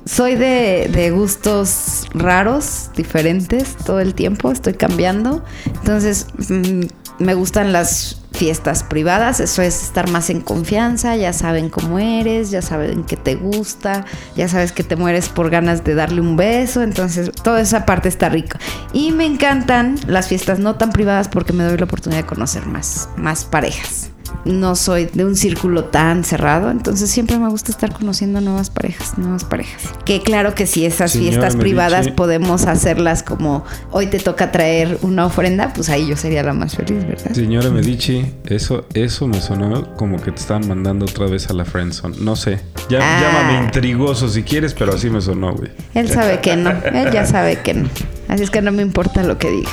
Soy de, de gustos raros, diferentes todo el tiempo. Estoy cambiando. Entonces, mm, me gustan las fiestas privadas. Eso es estar más en confianza. Ya saben cómo eres, ya saben que te gusta, ya sabes que te mueres por ganas de darle un beso. Entonces, toda esa parte está rico. Y me encantan las fiestas no tan privadas porque me doy la oportunidad de conocer más, más parejas no soy de un círculo tan cerrado, entonces siempre me gusta estar conociendo nuevas parejas, nuevas parejas. Que claro que si esas Señora fiestas Medici. privadas podemos hacerlas como hoy te toca traer una ofrenda, pues ahí yo sería la más feliz, ¿verdad? Señora Medici, eso, eso me sonó como que te estaban mandando otra vez a la friendzone. No sé. Ya, Ah. Llámame intrigoso si quieres, pero así me sonó, güey. Él sabe que no, [LAUGHS] él ya sabe que no. Así es que no me importa lo que digas.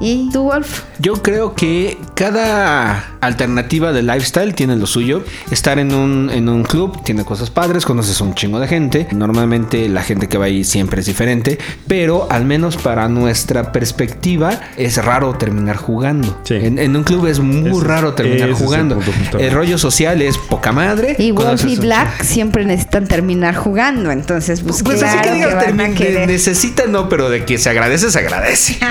¿Y tú, Wolf? Yo creo que cada alternativa de lifestyle tiene lo suyo. Estar en un, en un club tiene cosas padres, conoces a un chingo de gente. Normalmente la gente que va ahí siempre es diferente, pero al menos para nuestra perspectiva es raro terminar jugando. Sí. En, en un club es muy es- raro terminar el jugando. el rollo social es poca madre. Y Wolf y Black siempre necesitan terminar jugando, entonces pues, Pues claro así que digas, van a termin- de- querer. necesita no, pero de que se agradece, se agradece. [LAUGHS]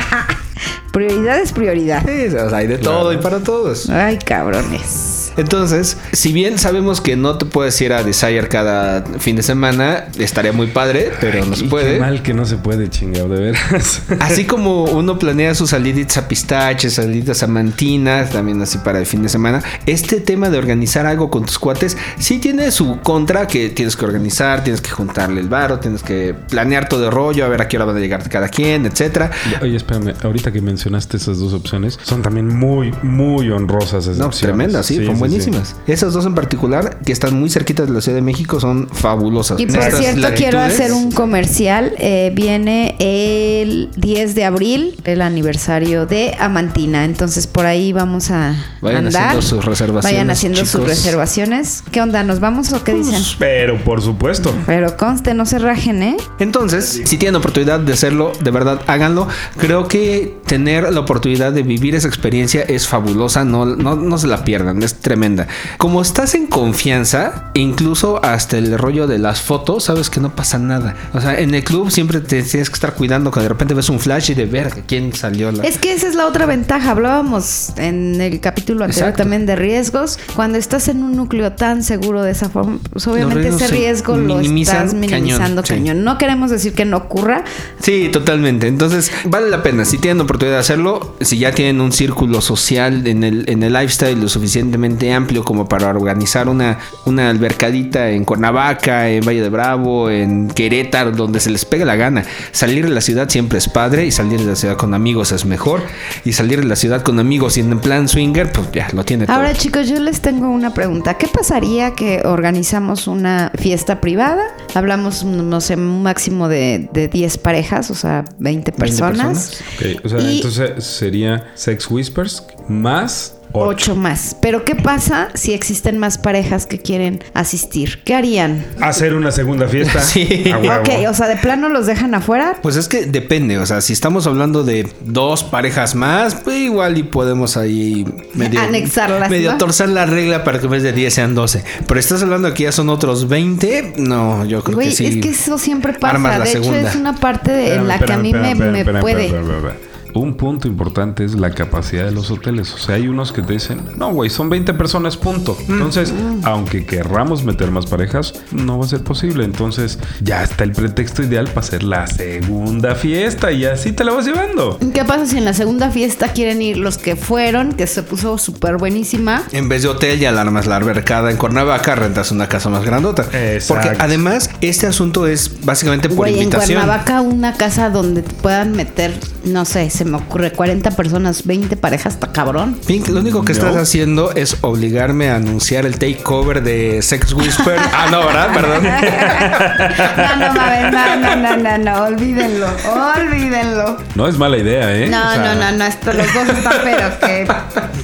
Prioridad es prioridad. Sí, o sea, hay de todo y para todos. Ay, cabrones. Entonces, si bien sabemos que no te puedes ir a Desire cada fin de semana, estaría muy padre, pero no se Qué puede. mal que no se puede, chingado, de veras. [LAUGHS] Así como uno planea sus saliditas a pistaches, saliditas a mantinas, también así para el fin de semana, este tema de organizar algo con tus cuates sí tiene su contra que tienes que organizar, tienes que juntarle el varo, tienes que planear todo el rollo, a ver a qué hora van a llegar cada quien, etcétera. Oye, espérame, ahorita que mencionaste esas dos opciones, son también muy, muy honrosas esas No, opciones. tremendas, sí, son buenísimas. Esas dos en particular, que están muy cerquitas de la Ciudad de México, son fabulosas. Y por Estas cierto, quiero hacer un comercial. Eh, viene el 10 de abril, el aniversario de Amantina. Entonces, por ahí vamos a Vayan andar. haciendo sus reservaciones, Vayan haciendo sus reservaciones. ¿Qué onda? ¿Nos vamos o qué dicen? Pero por supuesto. Pero conste, no se rajen, ¿eh? Entonces, si tienen oportunidad de hacerlo, de verdad háganlo. Creo que tener la oportunidad de vivir esa experiencia es fabulosa, no, no, no se la pierdan, es tremenda. Como estás en confianza, incluso hasta el rollo de las fotos, sabes que no pasa nada. O sea, en el club siempre te tienes que estar cuidando que de repente ves un flash y de ver quién salió. La... Es que esa es la otra ventaja. Hablábamos en el capítulo anterior Exacto. también de riesgos. Cuando estás en un núcleo tan seguro de esa forma, pues obviamente ese se riesgo lo estás minimizando cañón, cañón. sí. No queremos decir que no ocurra, Sí, totalmente. Entonces, vale la pena. Si tienen oportunidad de hacerlo, si ya tienen un círculo social en el, en el lifestyle lo suficientemente amplio como para organizar una, una albercadita en Cuernavaca, en Valle de Bravo, en Querétaro, donde se les pegue la gana. Salir de la ciudad siempre es padre y salir de la ciudad con amigos es mejor. Y salir de la ciudad con amigos y en plan swinger, pues ya lo tiene todo. Ahora chicos, yo les tengo una pregunta. ¿Qué pasaría que organizamos una fiesta privada? Hablamos, no sé, un máximo de, de 10 parejas, o sea, 20 personas. Ok, O sea, Y- entonces sería Sex Whispers más ocho. Ocho más. Pero ¿qué pasa si existen más parejas que quieren asistir? ¿Qué harían? Hacer una segunda fiesta. [LAUGHS] Sí. A huevo. Ok, o sea, de plano los dejan afuera. Pues es que depende, o sea, si estamos hablando de dos parejas más, pues igual y podemos ahí medio, Anexarlas, medio ¿no? torcer la regla para que en vez de 10 sean 12. Pero estás hablando que ya son otros 20, no, yo creo que sí. es que eso siempre pasa. Armas la de hecho, es una parte de- en Espérame, la que a mí espérame, me, espérame, me espérame, puede. Un punto importante es la capacidad de los hoteles. O sea, hay unos que te dicen, no, güey, son 20 personas, punto. Entonces, aunque querramos meter más parejas, no va a ser posible. Entonces, ya está el pretexto ideal para hacer la segunda fiesta y así te la vas llevando. ¿Qué pasa si en la segunda fiesta quieren ir los que fueron, que se puso súper buenísima? En vez de hotel, ya alarmas la albercada en Cuernavaca, rentas una casa más grandota. Exacto. Porque además, este asunto es básicamente por Güey, en invitación. Cuernavaca una casa donde te puedan meter, no sé, se me ocurre 40 personas, 20 parejas, está cabrón. Pink, lo único que No. estás haciendo es obligarme a anunciar el takeover de Sex Whisper. [LAUGHS] ah, no, ¿verdad? Perdón. [LAUGHS] No, no mames, no, no, no, no, no, olvídenlo, olvídenlo. No es mala idea, ¿eh? No, O sea, no, no, no, esto, los dos están pero que...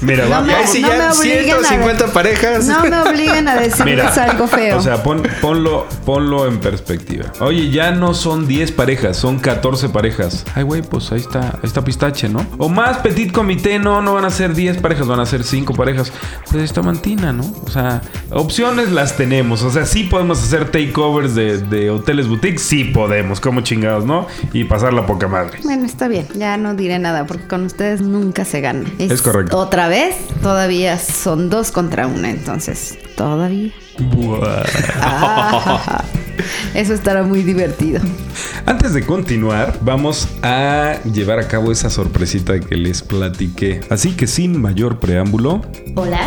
Mira, No me- sí, no ya me obliguen a 150 parejas. No me obliguen a decirles algo feo. O sea, pon- ponlo, ponlo en perspectiva. Oye, ya no son 10 parejas, son 14 parejas. Ay, güey, pues ahí está, ahí está pistache, ¿no? O más petit comité, no, no van a ser 10 parejas, van a ser 5 parejas. Pues está mantina, ¿no? O sea, opciones las tenemos. O sea, sí podemos hacer takeovers de, de hoteles boutiques, sí podemos, como chingados, ¿no? Y pasar la poca madre. Bueno, está bien, ya no diré nada porque con ustedes nunca se gana. Es correcto. Otra vez, todavía son dos contra una, entonces, todavía. Ah, [LAUGHS] eso estará muy divertido. Antes de continuar, vamos a llevar a cabo esa sorpresita que les platiqué. Así que sin mayor preámbulo, Hola.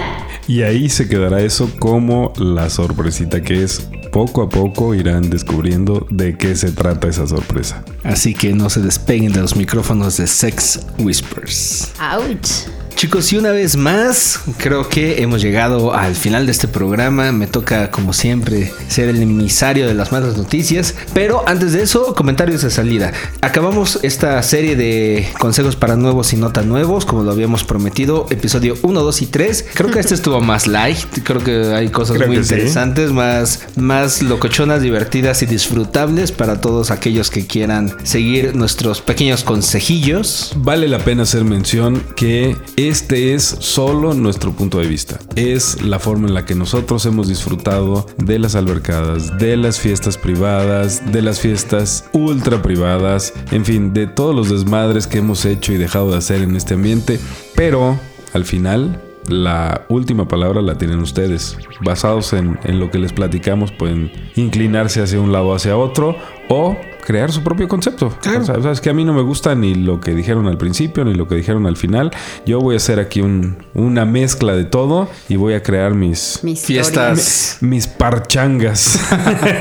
y ahí se quedará eso como la sorpresita que es. Poco a poco irán descubriendo de qué se trata esa sorpresa. Así que no se despeguen de los micrófonos de Sex Whispers. Ouch. Chicos, y una vez más, creo que hemos llegado al final de este programa. Me toca, como siempre, ser el emisario de las malas noticias. Pero antes de eso, comentarios de salida. Acabamos esta serie de consejos para nuevos y no tan nuevos, como lo habíamos prometido, episodio 1, 2 y 3. Creo que este [LAUGHS] estuvo más light. Creo que hay cosas Creo muy sí. interesantes, más, más locochonas, divertidas y disfrutables para todos aquellos que quieran seguir nuestros pequeños consejillos. Vale la pena hacer mención que este es solo nuestro punto de vista. Es la forma en la que nosotros hemos disfrutado de las albercadas, de las fiestas privadas, de las fiestas ultra privadas, en fin, de todos los desmadres que hemos hecho y dejado de hacer en este ambiente. Pero al final la última palabra la tienen ustedes. Basados en, en lo que les platicamos, pueden inclinarse hacia un lado o hacia otro o crear su propio concepto. Claro. O sea, sabes que a mí no me gusta ni lo que dijeron al principio ni lo que dijeron al final. Yo voy a hacer aquí un- una mezcla de todo y voy a crear mis, Mis Fiestas. mis parchangas.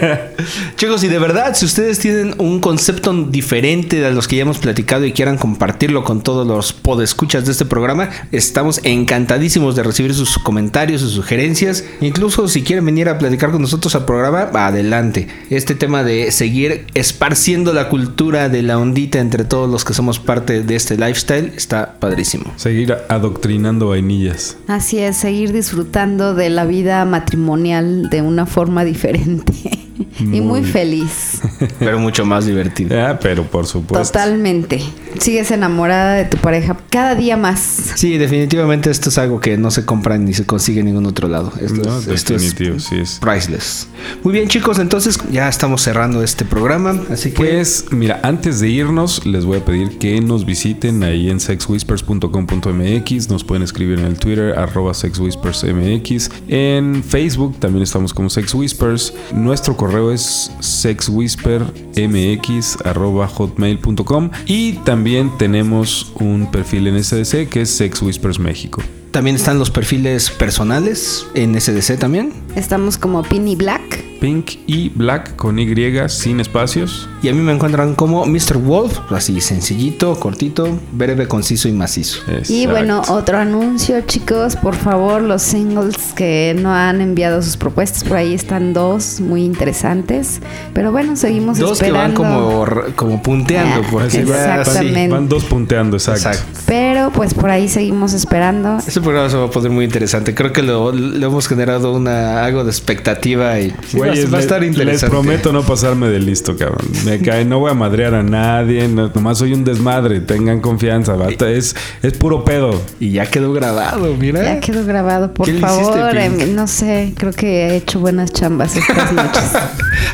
[LAUGHS] Chicos, y de verdad, si ustedes tienen un concepto diferente de los que ya hemos platicado y quieran compartirlo con todos los podescuchas de este programa, estamos encantadísimos de recibir sus comentarios, sus sugerencias. Incluso si quieren venir a platicar con nosotros al programa, adelante. Este tema de seguir esparciendo la cultura de la ondita entre todos los que somos parte de este lifestyle está padrísimo. Seguir adoctrinando vainillas. Así es, seguir disfrutando de la vida matrimonial de una forma [LAUGHS] diferente [LAUGHS] y muy feliz. [LAUGHS] Pero mucho más divertido. Ah, pero por supuesto. Totalmente. Sigues enamorada de tu pareja cada día más. Sí, definitivamente esto es algo que no se compra ni se consigue en ningún otro lado. Esto, No, es, esto es definitivo, sí es. priceless. Muy bien, chicos, entonces ya estamos cerrando este programa, así que Pues mira, antes de irnos, les voy a pedir que nos visiten ahí en sexwhispers.com.mx. Nos pueden escribir en el Twitter, arroba sexwhispersmx. En Facebook también estamos como Sex Whispers. Nuestro correo es sexwhispermx arroba hotmail.com. Y también tenemos un perfil en SDC que es Sex Whispers México. también están los perfiles personales en SDC también. Estamos como Pinny Black. Pink y Black con Y sin espacios. Y a mí me encuentran como Mr. Wolf, así sencillito, cortito, breve, conciso y macizo. Y bueno, otro anuncio, chicos, por favor, los singles que no han enviado sus propuestas, por ahí están dos muy interesantes. Pero bueno, seguimos Dos que van esperando. como, como punteando, Ah, porque Así exactamente. Van dos punteando, exacto. Exacto. Pero pues por ahí seguimos esperando. Este programa se va a poner muy interesante. Creo que lo, le hemos generado una, algo de expectativa y Güeyes, va, a le- estar interesante. Les prometo no pasarme de listo, cabrón. Me [LAUGHS] cae, no voy a madrear a nadie, no- nomás soy un desmadre, tengan confianza, basta, es, es puro pedo. Y ya quedó grabado, mira. Ya quedó grabado, por ¿Qué le hiciste, favor. Em, no sé, creo que he hecho buenas chambas estas [LAUGHS] noches.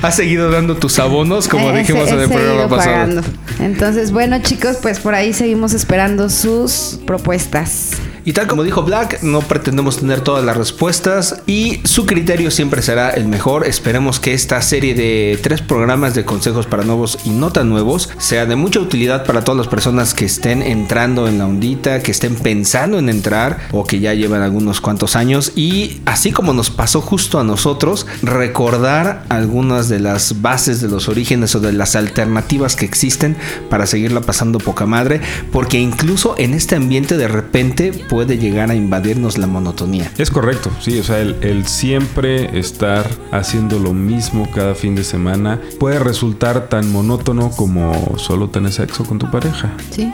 Has seguido dando tus abonos, como Eh, dijimos he- en el programa seguido pasado. pagando. Entonces, bueno, chicos, pues por ahí seguimos esperando sus propuestas. Y tal como dijo Black, no pretendemos tener todas las respuestas y su criterio siempre será el mejor. Esperemos que esta serie de tres programas de consejos para nuevos y no tan nuevos sea de mucha utilidad para todas las personas que estén entrando en la ondita, que estén pensando en entrar o que ya llevan algunos cuantos años. Y así como nos pasó justo a nosotros, recordar algunas de las bases de los orígenes o de las alternativas que existen para seguirla pasando poca madre, porque incluso en este ambiente de repente puede llegar a invadirnos la monotonía. Es correcto, sí, o sea, el, el siempre estar haciendo lo mismo cada fin de semana puede resultar tan monótono como solo tener sexo con tu pareja. Sí.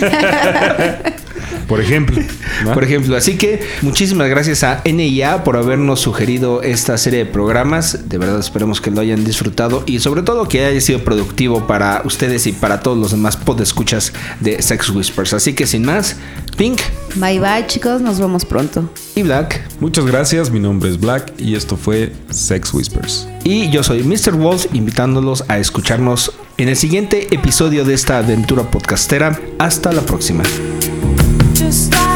[LAUGHS] Por ejemplo. ¿no? Por ejemplo, así que muchísimas gracias a NIA por habernos sugerido esta serie de programas. De verdad esperemos que lo hayan disfrutado y sobre todo que haya sido productivo para ustedes y para todos los demás podescuchas de Sex Whispers. Así que sin más, Pink Bye bye, chicos. Nos vemos pronto. y Black Muchas gracias, mi nombre es Black y esto fue Sex Whispers. y yo soy Mr. Wolf invitándolos a escucharnos en el siguiente episodio de esta aventura podcastera. Hasta la próxima. Just like